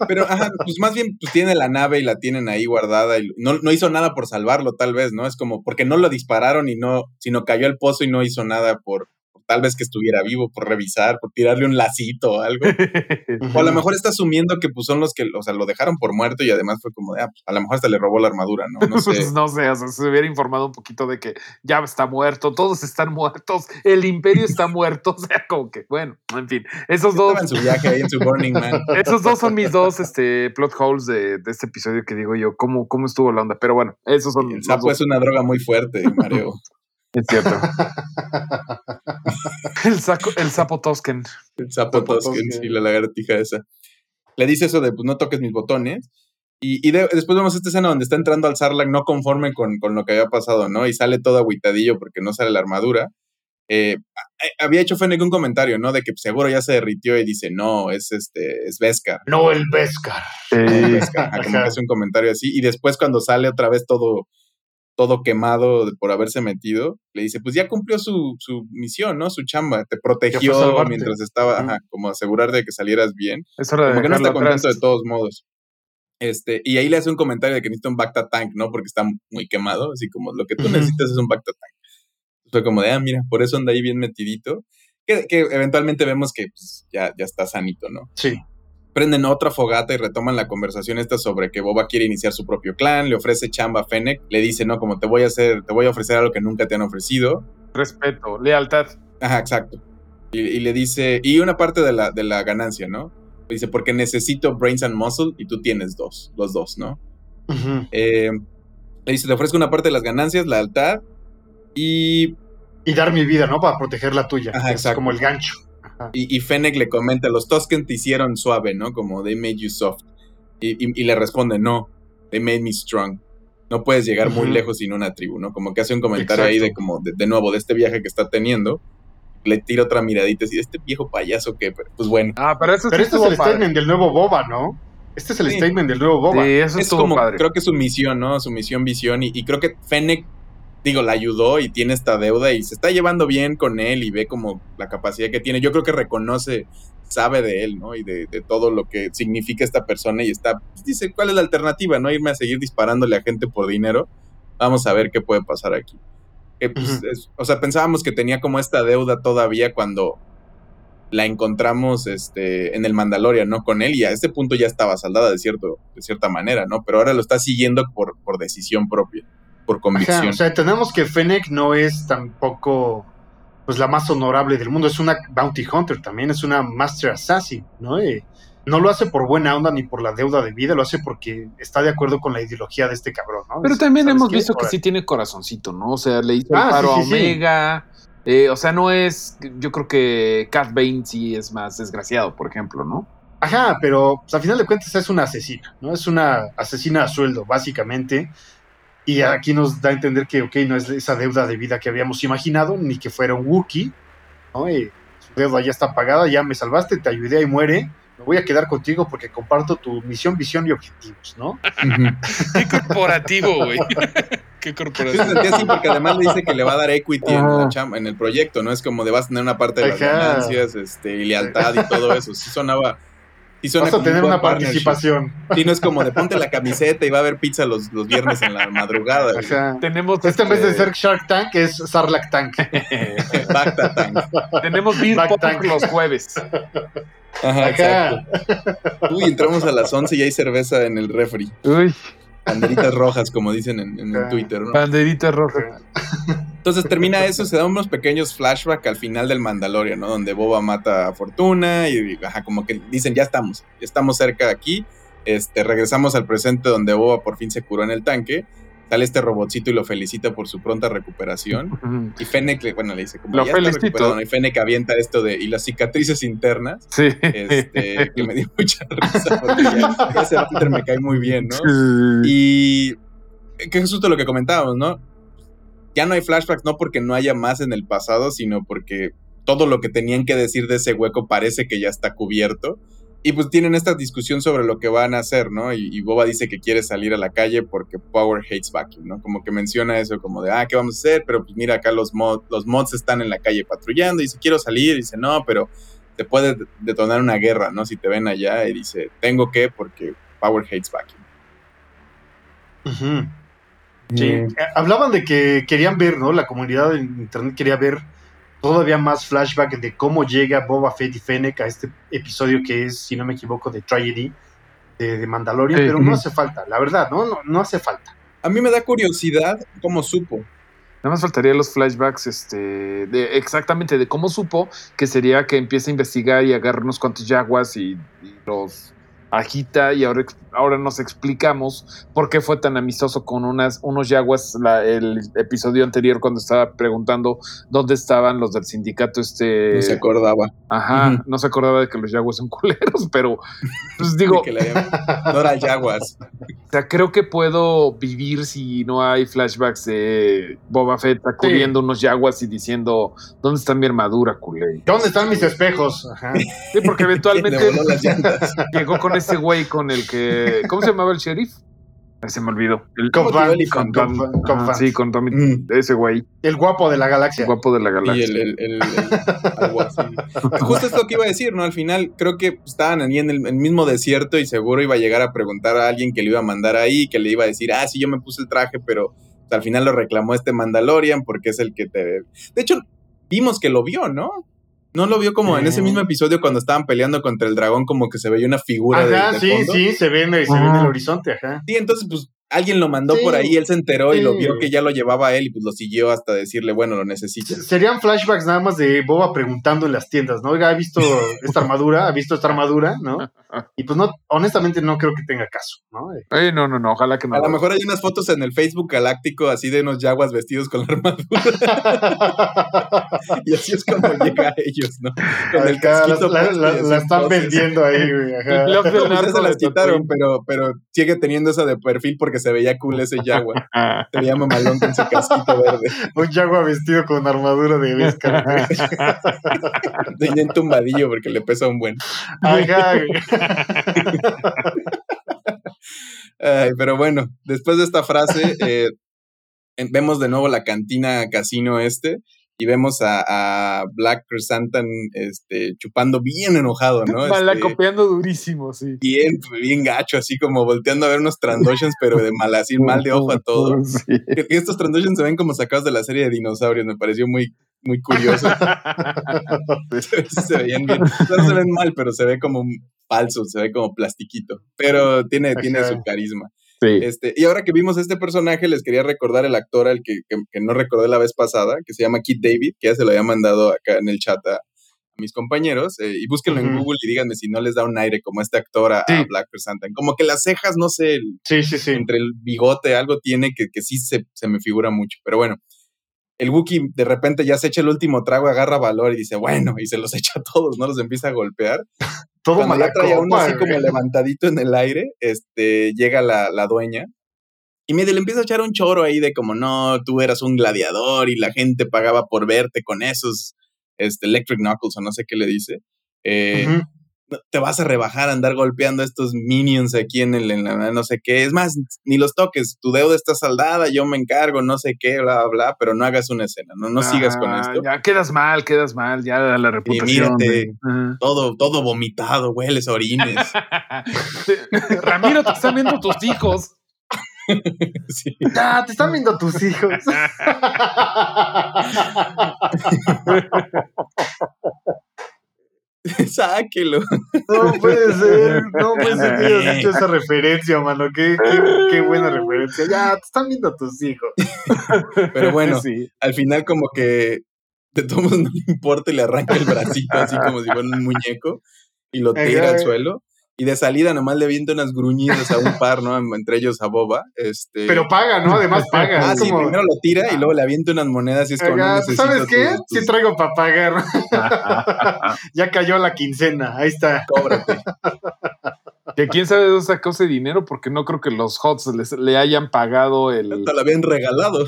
Pero, ajá, pues más bien pues, tiene la nave y la tienen ahí guardada y no, no hizo nada por salvarlo, tal vez, ¿no? Es como porque no lo dispararon y no, sino cayó al pozo y no hizo nada por, por tal vez que estuviera vivo, por revisar, por tirarle un lacito o algo. O a lo mejor está asumiendo que pues son los que, o sea, lo dejaron por muerto y además fue como de, ah, pues, a lo mejor hasta le robó la armadura, ¿no? No sé. Pues no sé, o sea, se hubiera informado un poquito de que ya está muerto, todos están muertos, el imperio está muerto, o sea, como que, bueno, en fin, esos dos, en su viaje ahí en su Burning Man. esos dos son mis dos este, plot holes de, de este episodio que digo yo, ¿cómo, cómo estuvo la onda? Pero bueno, esos son El los sapo dos, es una droga muy fuerte, Mario. Es cierto. el, saco, el sapo Tosken. El sapo Sapo Tosken, sí, la lagartija esa. Le dice eso de, pues no toques mis botones. Y, y de- después vemos esta escena donde está entrando al Sarlacc no conforme con, con lo que había pasado, ¿no? Y sale todo aguitadillo porque no sale la armadura. Eh, a- había hecho Fennec un comentario, ¿no? De que seguro ya se derritió y dice, no, es este, es Beskar. No el. Eh, Beskar. Ajá, como que hace un comentario así. Y después cuando sale otra vez todo, todo quemado por haberse metido, le dice, pues ya cumplió su, su misión, ¿no? Su chamba. Te protegió mientras estaba, ajá, como asegurar de que salieras bien es hora de como que no está atrás. contento de todos modos. Este, y ahí le hace un comentario de que necesita un Bacta Tank, ¿no? Porque está muy quemado, así como lo que tú necesitas es un Bacta Tank. Fue como de, ah, mira, por eso anda ahí bien metidito. Que, que eventualmente vemos que pues, ya, ya está sanito, ¿no? Sí. Prenden otra fogata y retoman la conversación esta sobre que Boba quiere iniciar su propio clan, le ofrece chamba a Fennec, le dice, no, como te voy a hacer, te voy a ofrecer algo que nunca te han ofrecido. Respeto, lealtad. Ajá, exacto. Y, y le dice, y una parte de la, de la ganancia, ¿no? Le dice, porque necesito brains and muscle y tú tienes dos, los dos, ¿no? Eh, le dice, te ofrezco una parte de las ganancias, la altar, y, Y dar mi vida, ¿no? Para proteger la tuya. Ajá, es exacto. como el gancho. Y, y Fennec le comenta, los Tusken te hicieron suave, ¿no? Como, they made you soft. Y, y- y le responde, no, they made me strong. No puedes llegar muy lejos sin una tribu, ¿no? Como que hace un comentario ahí de como, de, de nuevo, de este viaje que está teniendo. Le tira otra miradita así, este viejo payaso que, pues bueno. Ah, pero eso Pero sí este es el padre. statement del nuevo Boba, ¿no? Este es el Sí. statement del nuevo Boba. Sí, eso es como, padre. creo que es su misión, ¿no? Su misión, visión. Y, y creo que Fennec, digo, la ayudó y tiene esta deuda y se está llevando bien con él y ve como la capacidad que tiene. Yo creo que reconoce, sabe de él, ¿no? Y de, de todo lo que significa esta persona y está, pues, dice, ¿cuál es la alternativa? ¿No? Irme a seguir disparándole a gente por dinero. Vamos a ver qué puede pasar aquí. Que, pues, es- o sea, pensábamos que tenía como esta deuda todavía cuando la encontramos este, en el Mandalorian, ¿no? Con él y a este punto ya estaba saldada de, cierto, de cierta manera, ¿no? Pero ahora lo está siguiendo por, por decisión propia, por convicción. O sea, entendemos que Fennec no es tampoco pues la más honorable del mundo. Es una bounty hunter también, es una master assassin, ¿no? Eh, no lo hace por buena onda ni por la deuda de vida, lo hace porque está de acuerdo con la ideología de este cabrón, ¿no? Pero Es- también ¿sabes hemos qué? visto que sí tiene corazoncito, ¿no? O sea, le hizo Ah, el paro sí, a sí. Omega. eh, o sea, no es. Yo creo que Cat Bane sí es más desgraciado, por ejemplo, ¿no? Ajá, pero pues, a final de cuentas es una asesina, ¿no? Es una asesina a sueldo, básicamente. Y aquí nos da a entender que, ok, no es esa deuda de vida que habíamos imaginado, ni que fuera un Wookiee, ¿no? Y su deuda ya está pagada, ya me salvaste, te ayudé y muere. Me voy a quedar contigo porque comparto tu misión, visión y objetivos, ¿no? Qué corporativo, güey. Qué Sí, corporativo. así porque además le dice que le va a dar equity en, la chamba, en el proyecto, ¿no? Es como de vas a tener una parte de las Ajá. ganancias, este, y lealtad y todo eso. Sí sonaba. Sí suena Vas a como tener una partnership. participación. Sí, no es como de ponte la camiseta y va a haber pizza los, los viernes en la madrugada. güey. Ajá. Tenemos. Este en vez de este, ser Shark Tank es Sarlacc Tank. Bacta tank. Tenemos Beer tank. los jueves. Ajá, Ajá. exacto. Uy, entramos a las 11 y hay cerveza en el refri. Uy, Banderitas rojas, como dicen en, en. Twitter, ¿no? banderita roja. Entonces termina eso, se dan unos pequeños flashbacks al final del Mandalorian, ¿no? Donde Boba mata a Fortuna y ajá, como que dicen, ya estamos, ya estamos cerca de aquí. Este, regresamos al presente donde Boba por fin se curó en el tanque. Sale este robotcito y lo felicita por su pronta recuperación. Y Fennec, le- bueno, le dice como Lo ya está felicito. recuperado, ¿no? Y Fennec avienta esto de, y las cicatrices internas, Sí. este, que me dio mucha risa porque ya, ya ese Peter me cae muy bien, ¿no? Y que es justo lo que comentábamos, ¿no? Ya no hay flashbacks, no porque no haya más en el pasado, sino porque todo lo que tenían que decir de ese hueco parece que ya está cubierto. Y pues tienen esta discusión sobre lo que van a hacer, ¿no? Y, y Boba dice que quiere salir a la calle porque Power hates vacuum, ¿no? Como que menciona eso, como de, ah, ¿qué vamos a hacer? Pero pues mira, acá los, mod, los mods están en la calle patrullando. Y dice, quiero salir. Y dice, no, pero te puede detonar una guerra, ¿no? Si te ven allá. Y dice, tengo que porque Power hates vacuum. Sí, eh, hablaban de que querían ver, ¿no? La comunidad en internet quería ver todavía más flashback de cómo llega Boba Fett y Fennec a este episodio que es, si no me equivoco, de Tragedy de, de Mandalorian, Sí. pero no hace falta, la verdad, ¿no? No, no hace falta. A mí me da curiosidad cómo supo. Nada más faltaría los flashbacks, este, de exactamente de cómo supo que sería que empieza a investigar y agarra unos cuantos yaguas y, y los agita y ahora, ahora nos explicamos por qué fue tan amistoso con unas, unos yaguas la- el episodio anterior cuando estaba preguntando dónde estaban los del sindicato este No se acordaba. ajá no se acordaba de que los yaguas son culeros pero pues digo que le era Jaguas. o sea, creo que puedo vivir si no hay flashbacks de Boba Fett acudiendo unos yaguas y diciendo, ¿dónde está mi armadura, culé? ¿Dónde están mis espejos? Ajá. Sí, porque eventualmente llegó con ese güey con el que... ¿Cómo se llamaba el sheriff? Se me olvidó. El, Timothy Van, Ajá, Van. sí, con Tommy, Mm. ese güey, El guapo de la el galaxia. guapo de la Y galaxia. el, el- el- el-. Justo esto que iba a decir, ¿no? Al final creo que estaban ahí en el, el mismo desierto y seguro iba a llegar a preguntar a alguien que le iba a mandar ahí, que le iba a decir, ah, sí, yo me puse el traje, pero pues, al final lo reclamó este Mandalorian porque es el que te... De hecho, vimos que lo vio, ¿no? No lo vio como en ese mismo episodio cuando estaban peleando contra el dragón, como que se veía una figura de, Ajá, de sí, fondo. sí, se ve, en el- se ve en Ajá. el horizonte, ajá. Sí, entonces pues alguien lo mandó Sí, por ahí, él se enteró y lo vio que ya lo llevaba a él y pues lo siguió hasta decirle, bueno, lo necesito. Serían flashbacks nada más de Boba preguntando en las tiendas, ¿no? Oiga, ¿ha visto esta armadura? ¿Ha visto esta armadura? ¿No? Y pues no, honestamente no creo que tenga caso, ¿no? Ay, no, no, no, ojalá que no. A lo mejor hay unas fotos en el Facebook galáctico así de unos yaguas vestidos con la armadura y así es como llega a ellos, ¿no? Con el casquito la, la- la están vendiendo ahí, güey. ajá. Pues ya se las quitaron, pero, pero sigue teniendo esa de perfil porque se veía cool ese yagua. Se veía mamalón con su casquito verde. Un yagua vestido con armadura de güey. Tenía un tumbadillo porque le pesa un buen. Ajá. Ay, pero bueno, después de esta frase, eh, vemos de nuevo la cantina casino este y vemos a, a Black Chrysanthemum este, chupando bien enojado, ¿no? Este, durísimo, sí. bien, bien gacho, así como volteando a ver unos Trandoshans, pero de mal, así mal de ojo a todo. Sí. Estos Trandoshans se ven como sacados de la serie de dinosaurios, me pareció muy, muy curioso. se veían bien. No se ven mal, pero se ve como falso, se ve como plastiquito. Pero tiene, tiene su carisma. Sí. Este, y ahora que vimos este personaje, les quería recordar el actor al que, que- que no recordé la vez pasada, que se llama Kit David, que ya se lo había mandado acá en el chat a, mis compañeros. eh, y búsquenlo en. Google y díganme si no les da un aire como este actor a. Black Chrysanthemum. Como que las cejas, no sé, el- sí. entre el bigote, algo tiene que, que sí se, se me figura mucho. Pero bueno, el Wookiee de repente ya se echa el último trago, agarra valor y dice, bueno, y se los echa a todos, ¿no? Los empieza a golpear. Todo Cuando ya trae a uno así como levantadito en el aire, este, llega la, la dueña y medio le empieza a echar un choro ahí de como, no, tú eras un gladiador y la gente pagaba por verte con esos este, Electric Knuckles o no sé qué le dice. Eh, Te vas a rebajar a andar golpeando a estos minions aquí en, el, en la no sé qué. Es más, ni los toques. Tu deuda está saldada, yo me encargo, no sé qué, bla, bla, bla, pero no hagas una escena, no, no sigas con Ah, esto. Ya quedas mal, quedas mal, ya la reputación. mírate. güey. Ajá. Todo, todo vomitado, hueles a orines. Ramiro, te están viendo tus hijos. Sí. Ya, te están viendo tus hijos. Sáquelo. No puede ser, no puede ser que hayas hecho esa referencia, mano. Qué, qué, qué buena referencia. Ya, te están viendo tus hijos. Pero bueno, Sí. al final como que de todos no le importa y le arranca el bracito así como si fuera un muñeco y lo tira Ajá. al suelo. Y de salida nomás le avienta unas gruñidas a un par, ¿no? Entre ellos a Boba. Este... Pero paga, ¿no? Además paga. Ah, sí, como, primero lo tira y luego le avienta unas monedas y es como, no "Oiga, necesito ¿Sabes qué? tus- tus- Sí traigo para pagar. ya cayó la quincena. Ahí está. cóbrate. Que quién sabe de dónde sacó ese dinero, porque no creo que los HOTS les- le hayan pagado el. Te lo habían regalado.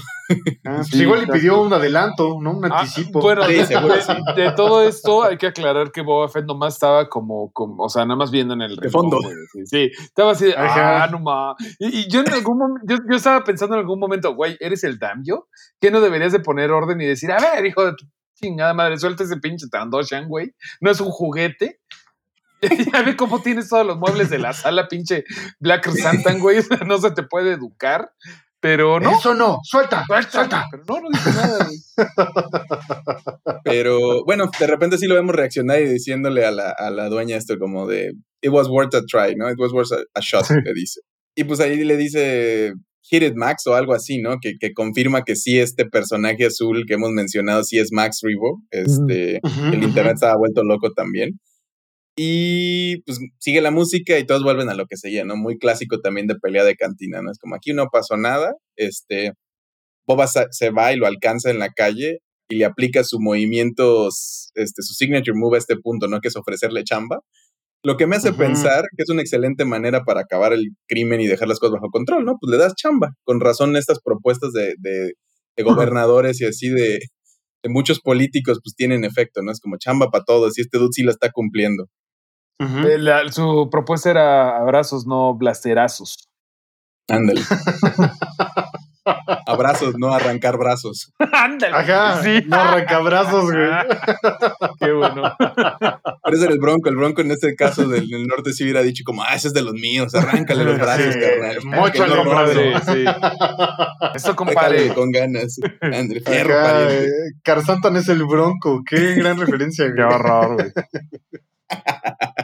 Ah, pues Sí, igual le pidió un adelanto, ¿no? Un Ah, anticipo. bueno, Sí, de, seguro, de- sí. de todo esto hay que aclarar que Boba Fett nomás estaba como, como o sea, nada más viendo en el fondo. güey, Sí, sí, estaba así, de, Ajá. ah, no. Y, y yo en algún momento, yo, yo estaba pensando en algún momento, güey, ¿eres el Damyo? ¿Qué no deberías de poner orden y decir, a ver, hijo de tu chingada madre, suelta ese pinche Tandoshan, güey? No es un juguete. ya ve cómo tienes todos los muebles de la sala, pinche Black Santan, güey. No se te puede educar, pero no. Eso no, suelta, Suelta, suelta. Pero no, no dice nada, güey. Pero bueno, de repente sí lo vemos reaccionar y diciéndole a la, a la dueña esto como de, it was worth a try, ¿no? It was worth a, a shot, le dice. Y pues ahí le dice, hit it Max o algo así, ¿no? Que, que confirma que sí este personaje azul que hemos mencionado sí es Max Rebo. Este, el internet estaba vuelto loco también. Y pues sigue la música y todos vuelven a lo que seguía, ¿no? Muy clásico también de pelea de cantina, ¿no? Es como aquí no pasó nada, este, Boba se va y lo alcanza en la calle y le aplica su movimiento, este, su signature move a este punto, ¿no? Que es ofrecerle chamba. Lo que me hace Ujú. pensar que es una excelente manera para acabar el crimen y dejar las cosas bajo control, ¿no? Pues le das chamba. Con razón estas propuestas de, de- de gobernadores y así de, de muchos políticos, pues tienen efecto, ¿no? Es como chamba para todos y este dude sí la está cumpliendo. Eh, la- su propuesta era abrazos, no blasterazos. Ándale. Abrazos, no arrancar brazos. Ándale. Ajá, Sí. no arrancabrazos, güey. Qué bueno. Pero ese era el bronco. El bronco en este caso del, del norte sí hubiera dicho como, ah, ese es de los míos, arráncale los brazos, Sí, carnal. al no compadre. Sí, sí. Eso, compadre. con ganas. Ándale, fierro, eh, Carsantan es el bronco. Qué gran referencia, Qué güey. horror, güey.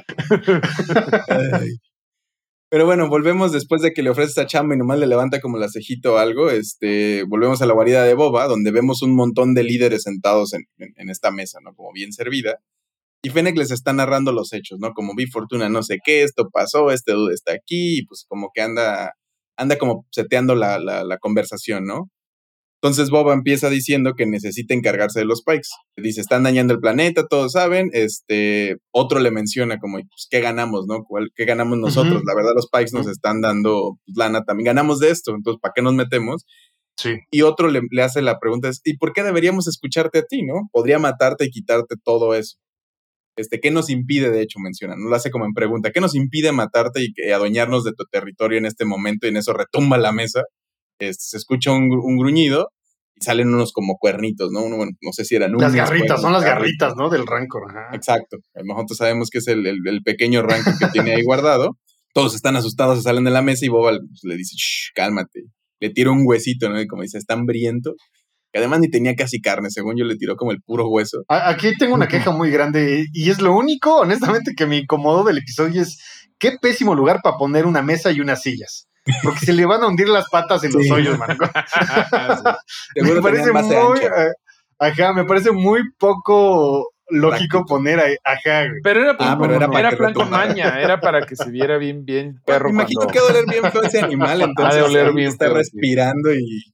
Pero bueno, volvemos después de que le ofrece esta chamba y nomás le levanta como la cejita o algo. Este, volvemos a la guarida de Boba, donde vemos un montón de líderes sentados en, en- esta mesa, ¿no? Como bien servida. Y Fennec les está narrando los hechos, ¿no? Como vi Fortuna, no sé qué, esto pasó, este dude está aquí, y pues como que anda, anda como seteando la, la conversación, ¿no? Entonces Boba empieza diciendo que necesita encargarse de los Pikes. Dice, están dañando el planeta, todos saben. Este, otro le menciona como, pues, ¿qué ganamos, no? ¿Cuál- ¿Qué ganamos nosotros? La verdad, los Pikes nos están dando pues, lana también. Ganamos de esto, entonces, ¿para qué nos metemos? Sí. Y otro le, le hace la pregunta, es, ¿y por qué deberíamos escucharte a ti, no? Podría matarte y quitarte todo eso. Este, ¿qué nos impide, de hecho, menciona? No lo hace como en pregunta. ¿Qué nos impide matarte y que- adueñarnos de tu territorio en este momento? Y en eso retumba la mesa. Este, se escucha un, un gruñido salen unos como cuernitos, ¿no? Uno, bueno, no sé si eran Las uñas, garritas, son las garritas, ¿no? Del rancor. Ajá. Exacto. Nosotros sabemos que es el, el- el pequeño rango que tiene ahí guardado. Todos están asustados, se salen de la mesa y Boba pues, le dice, Shh, cálmate. Le tira un huesito, ¿no? Y como dice, está hambriento. Que además ni tenía casi carne, según yo le tiró como el puro hueso. Aquí tengo una queja muy grande y es lo único, honestamente, que me incomodó del episodio es qué pésimo lugar para poner una mesa y unas sillas. Porque se le van a hundir las patas en los hoyos, man. Me parece muy, ajá, me parece muy poco lógico Práctico. poner ahí, ajá, güey. Pero era, Ah, pero era para que plan con retumbara. maña, era para que se viera bien, bien perro. Me imagino cuando- que va a doler bien feo ese animal, entonces oler ahí bien está feo, respirando y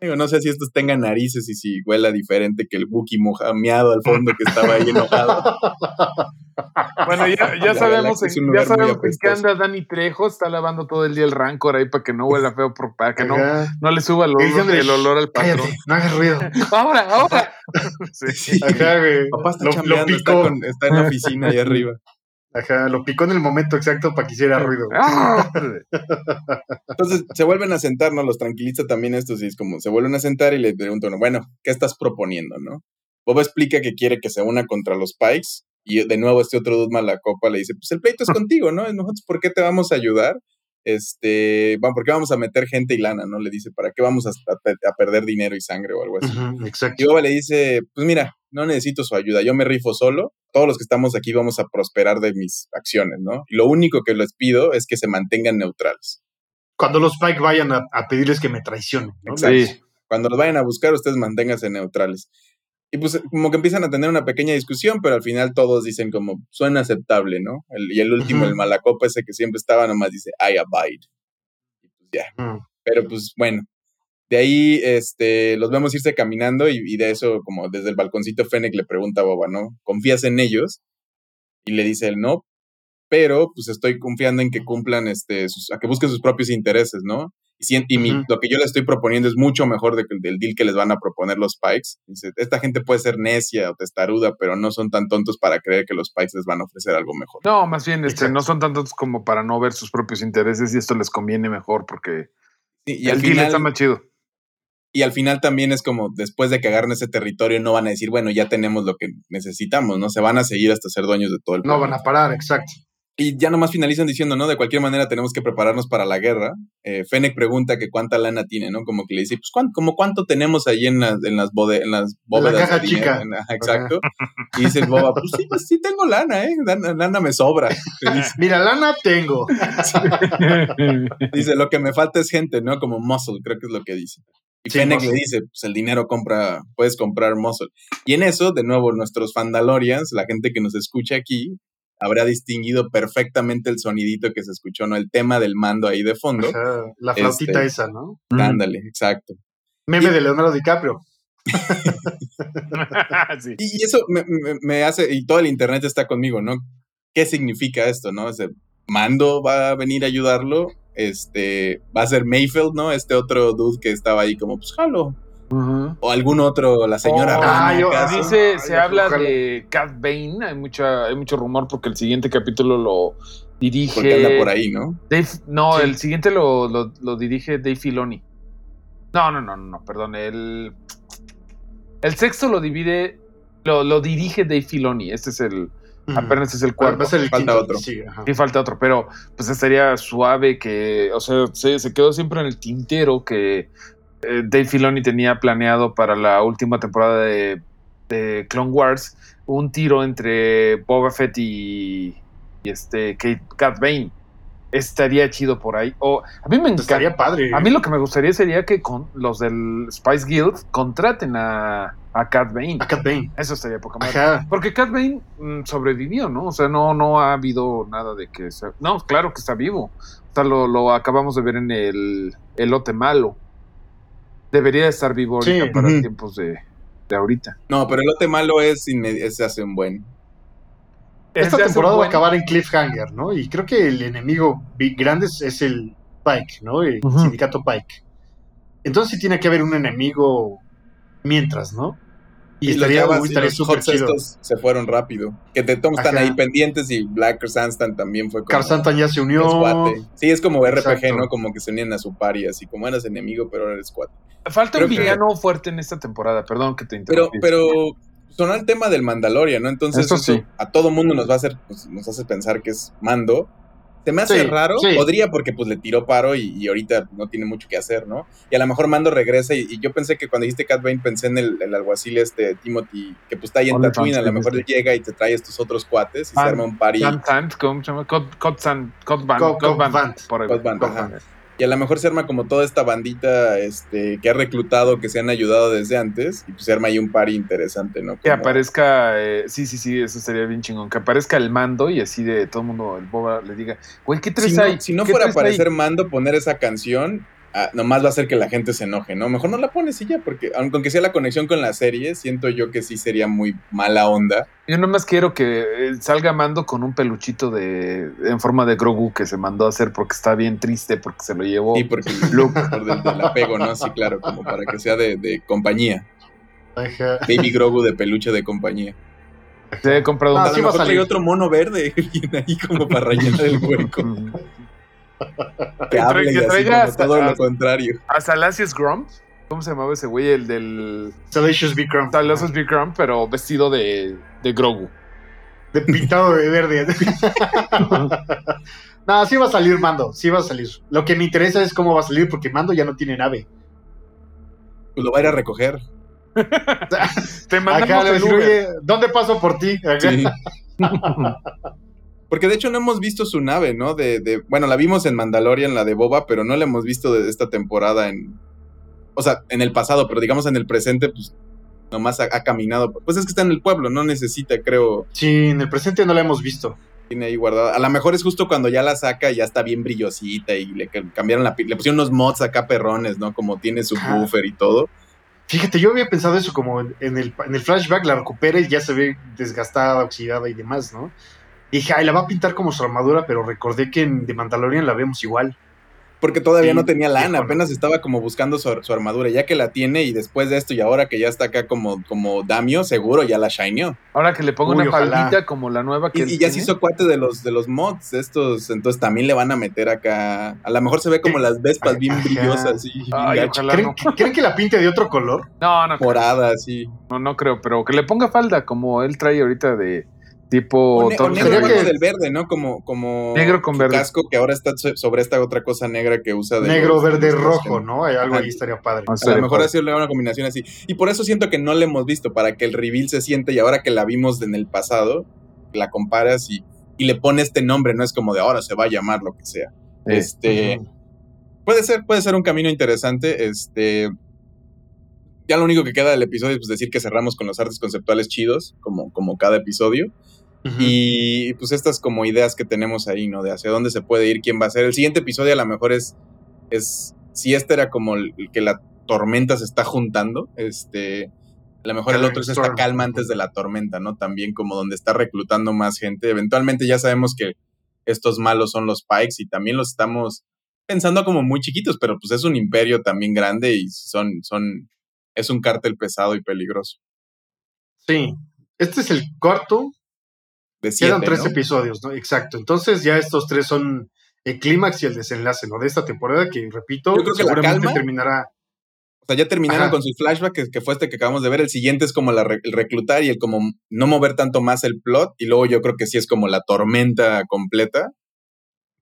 digo, no sé si estos tengan narices y si huela diferente que el Buki mojameado al fondo que estaba ahí enojado. Bueno, ya, ya sabemos, que es ya sabemos apestoso. anda Dani Trejo, está lavando todo el día el rancor ahí para que no huela feo, por- para que no, no le suba el olor, el olor al patrón. Cállate, no hagas ruido. Ahora, ahora. Sí. Sí. Ajá, güey. Papá está Lo, lo está, con- está en la oficina ahí arriba. Ajá, lo picó en el momento exacto para que hiciera ruido. Ah, Entonces se vuelven a sentar, ¿no? Los tranquiliza también estos y es como, se vuelven a sentar y le preguntan, bueno, ¿qué estás proponiendo, no? Bob explica que quiere que se una contra los Pikes y de nuevo este otro Dudma la copa le dice, pues el pleito es contigo, ¿no? Nosotros, ¿por qué te vamos a ayudar? Este, bueno, ¿por qué vamos a meter gente y lana, no? Le dice, ¿para qué vamos a, a- a perder dinero y sangre o algo así? Exacto. Y Boba le dice, pues mira, no necesito su ayuda, yo me rifo solo, todos los que estamos aquí vamos a prosperar de mis acciones, ¿no? Y lo único que les pido es que se mantengan neutrales. Cuando los Pike vayan a, a pedirles que me traicionen, ¿no? Exacto. Sí. Cuando los vayan a buscar, ustedes manténganse neutrales. Y pues como que empiezan a tener una pequeña discusión, pero al final todos dicen como, suena aceptable, ¿no? El- y el último, Ujú. el malacopa ese que siempre estaba, nomás dice, I abide. Y pues ya. Pero pues bueno, de ahí este, los vemos irse caminando y, y de eso, como desde el balconcito, Fennec le pregunta a Boba, ¿no? ¿Confías en ellos? Y le dice él, no, pero pues estoy confiando en que cumplan, este, sus- a que busquen sus propios intereses, ¿no? Y, mi- lo que yo les estoy proponiendo es mucho mejor de que el- del deal que les van a proponer los Pikes. Dice, esta gente puede ser necia o testaruda, pero no son tan tontos para creer que los Pikes les van a ofrecer algo mejor. No, más bien, este, Exacto. no son tantos como para no ver sus propios intereses y esto les conviene mejor porque Sí, y, el al deal final, está más chido. Y al final también es como, después de que agarren ese territorio, no van a decir, bueno, ya tenemos lo que necesitamos, ¿no? Se van a seguir hasta ser dueños de todo el No van a parar, exacto. Y ya nomás finalizan diciendo, ¿no? De cualquier manera tenemos que prepararnos para la guerra. Eh, Fennec pregunta que cuánta lana tiene, ¿no? Como que le dice, pues, ¿cuánto, como cuánto tenemos ahí en las, en las, bode- en las bóvedas? caja de dinero?" chica. En- ajá, exacto. Y dice el Boba, pues sí, pues sí tengo lana, ¿eh? Lana, lana me sobra. Dice, Mira, lana tengo. dice, lo que me falta es gente, ¿no? Como muscle, creo que es lo que dice. Y Sí, Fennec le dice, pues el dinero compra, puedes comprar muscle. Y en eso, de nuevo, nuestros Fandalorians, la gente que nos escucha aquí, habrá distinguido perfectamente el sonidito que se escuchó, ¿no? El tema del mando ahí de fondo. Ajá, la flautita Este, esa, ¿no? Ándale, exacto. Meme y- de Leonardo DiCaprio. Sí. Y eso me, me- me hace, y todo el internet está conmigo, ¿no? ¿Qué significa esto, no? Ese mando va a venir a ayudarlo, este, va a ser Mayfield, ¿no? Este otro dude que estaba ahí como, pues, jalo. O algún otro, la señora Oh, Rana, ah, yo- ¿acaso? Dice, Ay, se habla ojalá. de Cat Bane, hay mucha, hay mucho rumor porque el siguiente capítulo lo dirige. porque anda por ahí, ¿no? Dave, no, Sí. el siguiente lo, lo, lo dirige Dave Filoni. No, no, no, no, no, perdón. El, el sexto lo divide, lo, lo dirige Dave Filoni. Este es el, apenas es el cuarto. va a ser el Falta quinto. otro. Sí. Sí, falta otro, pero pues estaría suave que, o sea, se, se quedó siempre en el tintero que eh, Dave Filoni tenía planeado para la última temporada de, de Clone Wars un tiro entre Boba Fett y, y este Kate, Cat Bane. Estaría chido por ahí. O a mí me encanta. Estaría padre. A mí lo que me gustaría sería que con los del Spice Guild contraten a, a Cat Bane. A Cat Bane. Eso estaría poca madre. Porque Cat Bane mm, sobrevivió, ¿no? O sea, no, no ha habido nada de que... se- No, claro que está vivo. O sea, lo, lo acabamos de ver en el elote malo. Debería estar vivo ahorita Sí, para ujú. tiempos de, de ahorita. No, pero el lote malo es, ese hace un buen. Esta temporada va a acabar en cliffhanger, ¿no? Y creo que el enemigo big- grande es, el Pike, ¿no? El sindicato Pike. Entonces sí tiene que haber un enemigo mientras, ¿no? Y, los estaría, Javas uy, y estaría los súper Hots chido. estos se fueron rápido. Que te todos están Ajá. ahí pendientes y Black Sandstan también fue como... Carsantan ya se unió. cuate. Sí, es como RPG, Exacto. ¿no? Como que se unían a su party, así como eras enemigo, pero ahora eres cuate. Falta Creo un que- villano fuerte en esta temporada. Perdón que te Pero, interrumpí. pero sonó el tema del Mandalorian, ¿no? Entonces Eso eso sí. a todo mundo nos va a hacer, pues, nos hace pensar que es Mando. Se me hace Sí, raro, sí. podría porque pues le tiró paro y, y ahorita no tiene mucho que hacer, ¿no? Y a lo mejor Mando regresa y, y yo pensé que cuando dijiste Cat Bane pensé en el, el alguacil este Timothy, que pues está ahí en Tatooine, a lo mejor él llega y te trae estos otros cuates y se arma un party. Van Sant, ¿cómo se llama? Cod, Cod San- Cod Van- Cod- Cod Cod Van, Van. por ahí. Cod Van, Cod ajá. Van. Y a lo mejor se arma como toda esta bandita este, que ha reclutado, que se han ayudado desde antes, y pues se arma ahí un par interesante, ¿no? Que aparezca, eh, sí, sí, sí, eso sería bien chingón. Que aparezca el mando y así de todo el mundo, el boba le diga, güey, ¿qué traes si no, ahí? si no ¿Qué fuera a traes ahí?" aparecer Mando, poner esa canción, ah, nomás va a hacer que la gente se enoje, ¿no? Mejor no la pones y ya, porque aunque sea la conexión con la serie, siento yo que sí sería muy mala onda. Yo nomás quiero que eh, salga Mando con un peluchito de en forma de Grogu que se mandó a hacer porque está bien triste porque se lo llevó. Sí, porque por del, del apego, ¿no? Sí, claro, como para que sea de, de compañía. Ajá. Baby Grogu de peluche de compañía. Se he comprado Ah, un a lo mejor salir. otro mono verde ahí como para rellenar el hueco. Que hable y que así traiga como hasta- todo lo contrario. A Salacious Grump. ¿Cómo se llamaba ese güey? El del Salacious B. Crump. Salacious Big Grump, pero vestido de, de Grogu. De pintado de verde. no, sí va a salir Mando, sí va a salir. Lo que me interesa es cómo va a salir, porque Mando ya no tiene nave. Pues lo va a ir a recoger. Te mandamos Acá el decir, Uber. oye, ¿dónde paso por ti? Acá. Sí. Porque de hecho no hemos visto su nave, ¿no? De, de, bueno, la vimos en Mandalorian, la de Boba, pero no la hemos visto de esta temporada en... O sea, en el pasado, pero digamos en el presente, pues nomás ha, ha caminado. Pues es que está en el pueblo, no necesita, creo, Sí, en el presente no la hemos visto. tiene ahí guardada. A lo mejor es justo cuando ya la saca y ya está bien brillosita y le ca- cambiaron la le pusieron unos mods acá perrones, ¿no? Como tiene su buffer y todo. Fíjate, yo había pensado eso como en el, en el flashback la recupera y ya se ve desgastada, oxidada y demás, ¿no? Y dije, ay, la va a pintar como su armadura, pero recordé que en The Mandalorian la vemos igual. Porque todavía Sí, no tenía lana, apenas estaba como buscando su, su armadura. Ya que la tiene y después de esto y ahora que ya está acá como, como Damio, seguro ya la shineó. Ahora que le pongo Uy, una faldita como la nueva que Y, él y ya se tiene. hizo cuate de los, de los mods estos, entonces también le van a meter acá. A lo mejor se ve como las vespas bien Ajá. brillosas, así, bien Ay, ojalá ¿Creen, no. que- ¿Creen que la pinte de otro color? No, no, creo, morada, así. no, no creo, pero que le ponga falda como él trae ahorita de tipo O, ne- o negro que- del verde, ¿no? Como, como Negro con verde. casco que ahora está so- sobre esta otra cosa negra que usa de Negro, los- verde, los- rojo, ¿no? Hay algo ahí estaría padre. O A lo mejor padre. hacerle una combinación así. Y por eso siento que no la hemos visto, para que el reveal se siente y ahora que la vimos en el pasado, la comparas y, y le pone este nombre, no es como de ahora se va a llamar lo que sea. Eh, Este, puede ser, puede ser un camino interesante. Este, ya lo único que queda del episodio es pues, decir que cerramos con los artes conceptuales chidos, como, como cada episodio. Y pues estas como ideas que tenemos ahí, ¿no? De hacia dónde se puede ir, quién va a ser. El siguiente episodio a lo mejor es, es si este era como el, el que la tormenta se está juntando, este, a lo mejor el otro es esta calma antes de la tormenta, ¿no? También como donde está reclutando más gente. Eventualmente ya sabemos que estos malos son los Pikes y también los estamos pensando como muy chiquitos, pero pues es un imperio también grande y son, son, es un cártel pesado y peligroso. Sí. Este es el cuarto. De Quedan tres ¿no? episodios, ¿no? Exacto. Entonces ya estos tres son el clímax y el desenlace, ¿no? De esta temporada que, repito, Yo creo que la seguramente calma- terminará. O sea, ya terminaron Ajá. con sus flashbacks, que, que fue este que acabamos de ver. El siguiente es como la el reclutar y el como no mover tanto más el plot. Y luego yo creo que sí es como la tormenta completa.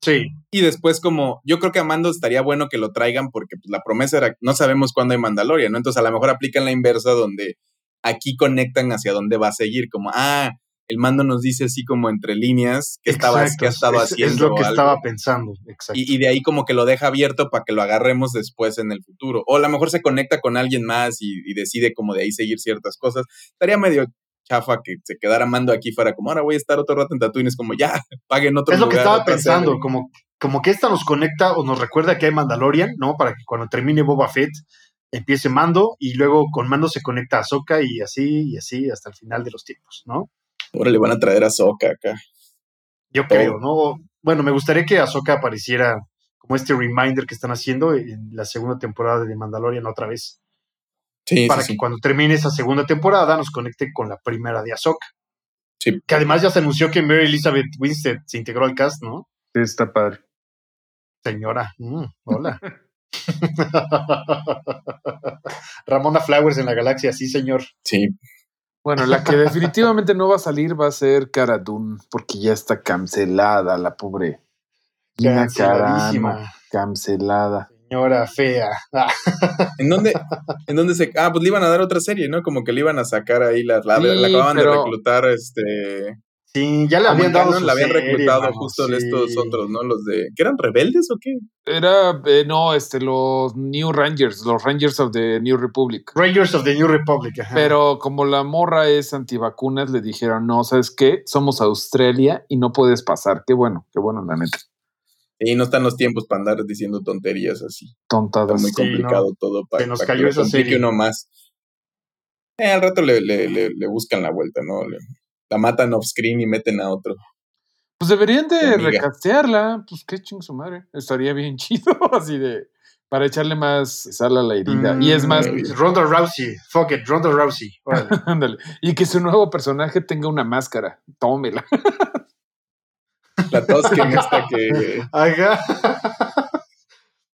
Sí. Y después como, yo creo que a Mando estaría bueno que lo traigan porque pues, la promesa era, no sabemos cuándo hay Mandalorian, ¿no? Entonces a lo mejor aplican la inversa donde aquí conectan hacia dónde va a seguir. Como, ah, el Mando nos dice así como entre líneas que, estaba, que haciendo Es lo que algo. estaba pensando. Exacto. Y, y de ahí como que lo deja abierto para que lo agarremos después en el futuro. O a lo mejor se conecta con alguien más y, y decide como de ahí seguir ciertas cosas. Estaría medio chafa que se quedara mando aquí fuera como, ahora voy a estar otro rato en Tatooine. Es como, ya, paguen otro es lo que estaba pensando, serie. como, como que esta nos conecta o nos recuerda que hay Mandalorian, ¿no? Para que cuando termine Boba Fett empiece Mando y luego con Mando se conecta a Ahsoka y así y así hasta el final de los tiempos, ¿no? Ahora le van a traer a Soka acá. Yo creo, ¿no? Bueno, me gustaría que Ahsoka apareciera como este reminder que están haciendo en la segunda temporada de Mandalorian otra vez. Sí, para sí, que sí. cuando termine esa segunda temporada nos conecte con la primera de Ahsoka. Sí. Que además ya se anunció que Mary Elizabeth Winstead se integró al cast, ¿no? Sí, está padre. Señora, mm, hola. Ramona Flowers en la galaxia, sí, señor. Sí. Bueno, la que definitivamente no va a salir va a ser Cara Dune, porque ya está cancelada la pobre. Canceladísima. cancelada. Señora fea. Ah, ¿En dónde, ¿En dónde se.? Ah, pues le iban a dar otra serie, ¿no? Como que le iban a sacar ahí la. La, Sí, la acababan pero- de reclutar, este. Sí, ya Como habían dado la habían reclutado justo sí. de estos otros, ¿no? Los de. ¿Que eran rebeldes o qué? Era, eh, no, este, los New Rangers, los Rangers of the New Republic. Rangers of the New Republic. ajá. Pero como la morra es antivacunas, le dijeron, no, ¿sabes qué? Somos Australia y no puedes pasar. Qué bueno, qué bueno, la neta. Y no están los tiempos para andar diciendo tonterías así. Está Tontadas. muy Sí, complicado no. todo para, Se nos para cayó que esa serie. uno más. Eh, al rato le, le, le, le buscan la vuelta, ¿no? La matan off screen y meten a otro. Pues deberían de recastearla. Pues qué ching su madre. Estaría bien chido, así de, para echarle más sal a la herida. y es más, Mm, Ronda Rousey. Fuck it, Ronda Rousey. Ándale. Y que su nuevo personaje tenga una máscara. Tómela. La Tosken esta que Ajá.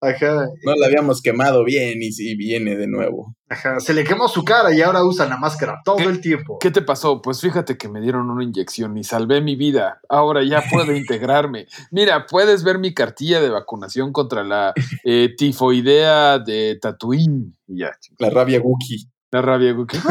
Ajá. no la habíamos quemado bien y sí viene de nuevo. Ajá. Se le quemó su cara y ahora usa la máscara todo el tiempo. ¿Qué te pasó? Pues fíjate que me dieron una inyección y salvé mi vida. Ahora ya puedo integrarme. Mira, puedes ver mi cartilla de vacunación contra la eh, tifoidea de Tatooine. Y ya, La rabia Wookiee. la rabia. Guki.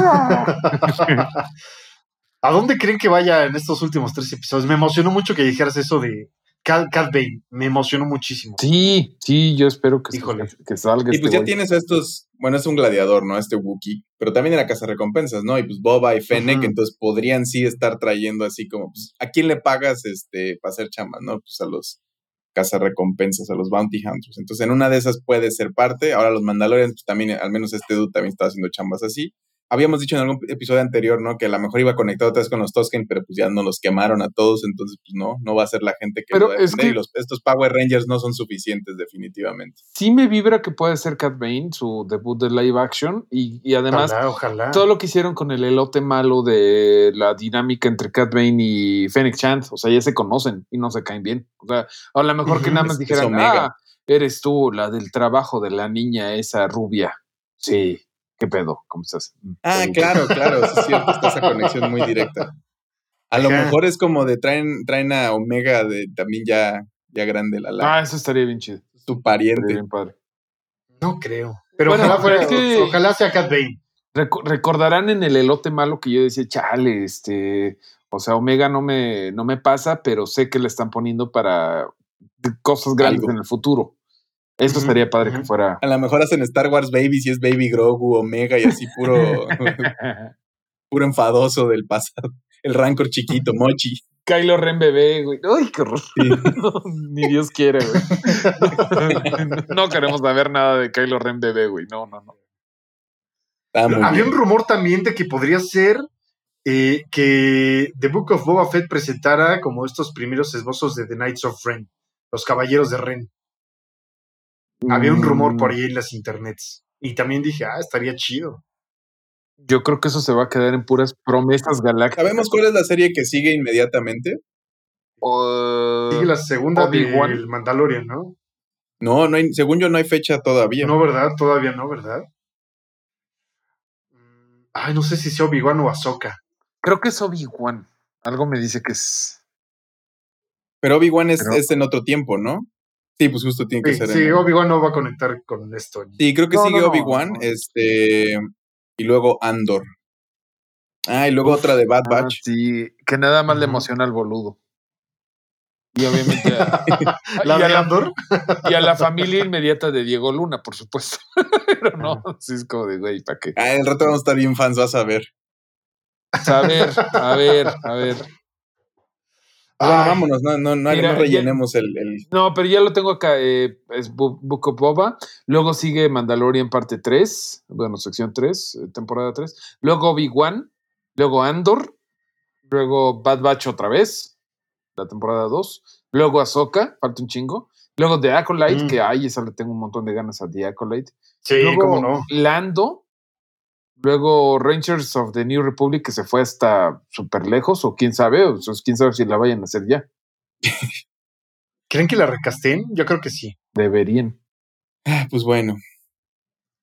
¿A dónde creen que vaya en estos últimos tres episodios? Me emocionó mucho que dijeras eso de Cat, Cat Bane. Me emocionó muchísimo. Sí, sí, yo espero que, Híjole. que salga Y este pues ya tienes a estos, bueno, es un gladiador, ¿no? Este Wookiee, pero también era recompensas, ¿no? Y pues Boba y Fennec, entonces podrían sí estar trayendo así como, pues, ¿a quién le pagas este para hacer chamba, no? Pues a los recompensas, a los bounty hunters. Entonces en una de esas puede ser parte. Ahora los Mandalorians, pues también, al menos este dude también está haciendo chambas así. Habíamos dicho en algún episodio anterior, ¿no? Que a lo mejor iba conectado otra vez con los Tosken, pero pues ya no los quemaron a todos, entonces pues no, no va a ser la gente que Pero lo va a es que- y los, estos Power Rangers no son suficientes definitivamente. Sí me vibra que puede ser Cat Bane, su debut de live action. Y, y además, ojalá, ojalá. todo lo que hicieron con el elote malo de la dinámica entre Cat Bane y Fennec Chant, o sea, ya se conocen y no se caen bien. O sea, a lo mejor que nada más dijeran, ah, eres tú, la del trabajo de la niña esa rubia. Sí, ¿qué pedo? ¿Cómo estás? Mm, Ah, bien. claro, claro, es cierto, está esa conexión muy directa. A lo mejor es como de traen, traen a Omega de también ya, ya grande, la, la Ah, eso estaría bien chido. su Estaría pariente. bien padre. No creo. Pero Bueno, ojalá, fuera- es que- ojalá sea Cat Bane. Reco- recordarán en el elote malo que yo decía, chale, este, o sea, Omega no me, no me pasa, pero sé que le están poniendo para cosas grandes Algo. en el futuro. Eso Ujú, estaría padre ujú. que fuera. A lo mejor hacen Star Wars Baby si es Baby Grogu, Omega y así puro, puro enfadoso del pasado. El Rancor chiquito, Mochi. Kylo Ren bebé, güey. Ay, qué horror. Sí. Ni Dios quiere, güey. no queremos saber nada de Kylo Ren bebé, güey. No, no, no. Había bien. un rumor también de que podría ser eh, que The Book of Boba Fett presentara como estos primeros esbozos de The Knights of Ren, los caballeros de Ren. Había un rumor por Mm, ahí en las internets. Y también dije, ah, estaría chido. Yo creo que eso se va a quedar en puras promesas galácticas. ¿Sabemos cuál es la serie que sigue inmediatamente? O- Sigue la segunda del Mandalorian, ¿no? No, no hay, según yo no hay fecha todavía. No, ¿verdad? Todavía no, ¿verdad? Mm, Ay, no sé si sea Obi-Wan o Ahsoka. Creo que es Obi-Wan. Algo me dice que es. Pero Obi-Wan es, Pero- es en otro tiempo, ¿no? Sí, pues justo tiene que Sí, ser. sí, Obi-Wan no va a conectar con esto. Sí, creo que No, sigue no, Obi-Wan, no. este, y luego Andor. Ah, y luego Uf, otra de Bad Ah, Batch. sí, que nada más le emociona al boludo. Y obviamente a, ¿La y, a de la, Andor? y a la familia inmediata de Diego Luna, por supuesto. Pero no, sí es como de, güey, ¿para qué? Ah, el rato vamos a estar bien fans, vas a ver. A ver, a ver, a ver. Bueno, Ay, vámonos, no, no, no, Mira, no ya- rellenemos el, el- No, pero ya lo tengo acá. eh, es Book of Boba. Luego sigue Mandalorian parte 3. Bueno, sección 3, eh, temporada 3. Luego Obi-Wan. Luego Andor. Luego Bad Batch otra vez. La temporada 2. Luego Ahsoka. Falta un chingo. Luego The Acolyte, Mm. que ay, esa le tengo un montón de ganas a The Acolyte. Sí, Luego cómo no. Lando. Luego Rangers of the New Republic, que se fue hasta súper lejos, o quién sabe, o quién sabe si la vayan a hacer ya. ¿Creen que la recasten? Yo creo que sí. Deberían. Ah, Pues bueno,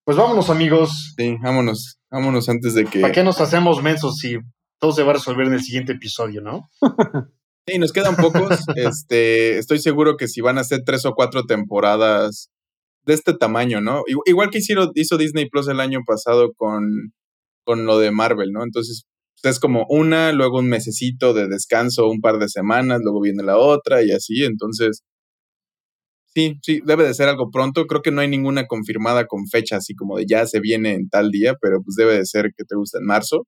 Pues vámonos, amigos. sí, vámonos, vámonos antes de que... ¿Para qué nos hacemos mensos si todo se va a resolver en el siguiente episodio, no? Sí, nos quedan pocos. este, estoy seguro que si van a ser tres o cuatro temporadas de este tamaño, ¿no? Igu- Igual que hicieron, hizo Disney Plus el año pasado con, con lo de Marvel, ¿no? Entonces, pues, es como una, luego un mesecito de descanso, un par de semanas, luego viene la otra y así. Entonces, sí, sí, debe de ser algo pronto. Creo que no hay ninguna confirmada con fecha así como de ya se viene en tal día, pero pues debe de ser que te gusta en marzo.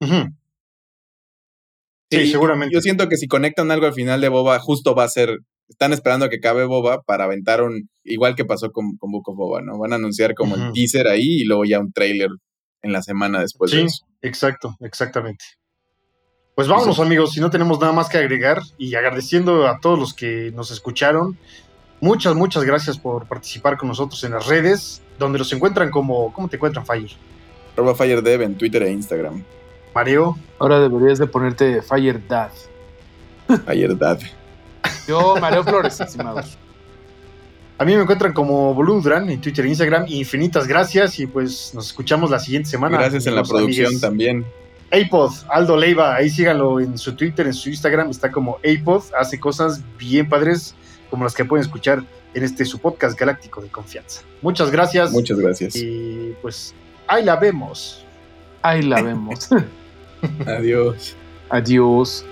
Ujú. Sí, seguramente. Yo siento que si conectan algo al final de Boba, justo va a ser. Están esperando a que acabe Boba para aventar un. Igual que pasó con, con Book of Boba, ¿no? Van a anunciar como el teaser ahí y luego ya un trailer en la semana después de Sí, eso. exacto, exactamente. Pues vámonos, amigos, si no tenemos nada más que agregar y agradeciendo a todos los que nos escucharon. Muchas, muchas gracias por participar con nosotros en las redes, donde los encuentran como. ¿Cómo te encuentran, Fire? Arroba FireDev en Twitter e Instagram. Mareo. Ahora deberías de ponerte Fire Dad. FireDad. Yo, Mareo Flores, estimados. A mí me encuentran como Boludran en Twitter e Instagram. Infinitas gracias y pues nos escuchamos la siguiente semana. Gracias en la producción amigues. también. Apod, Aldo Leiva, ahí síganlo en su Twitter, en su Instagram, está como Apod, hace cosas bien padres como las que pueden escuchar en este su podcast galáctico de confianza. Muchas gracias Muchas gracias. y pues ahí la vemos. Ahí la vemos. Adiós. Adiós.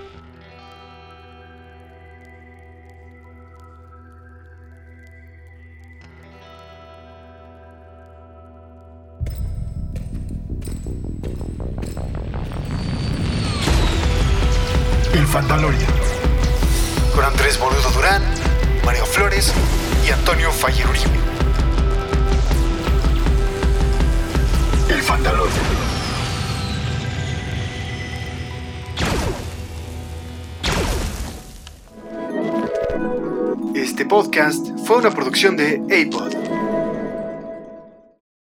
El Fandalorian. Con Andrés Boludo Durán, Mario Flores y Antonio Uribe. El Fandalorian. Este podcast fue una producción de APOD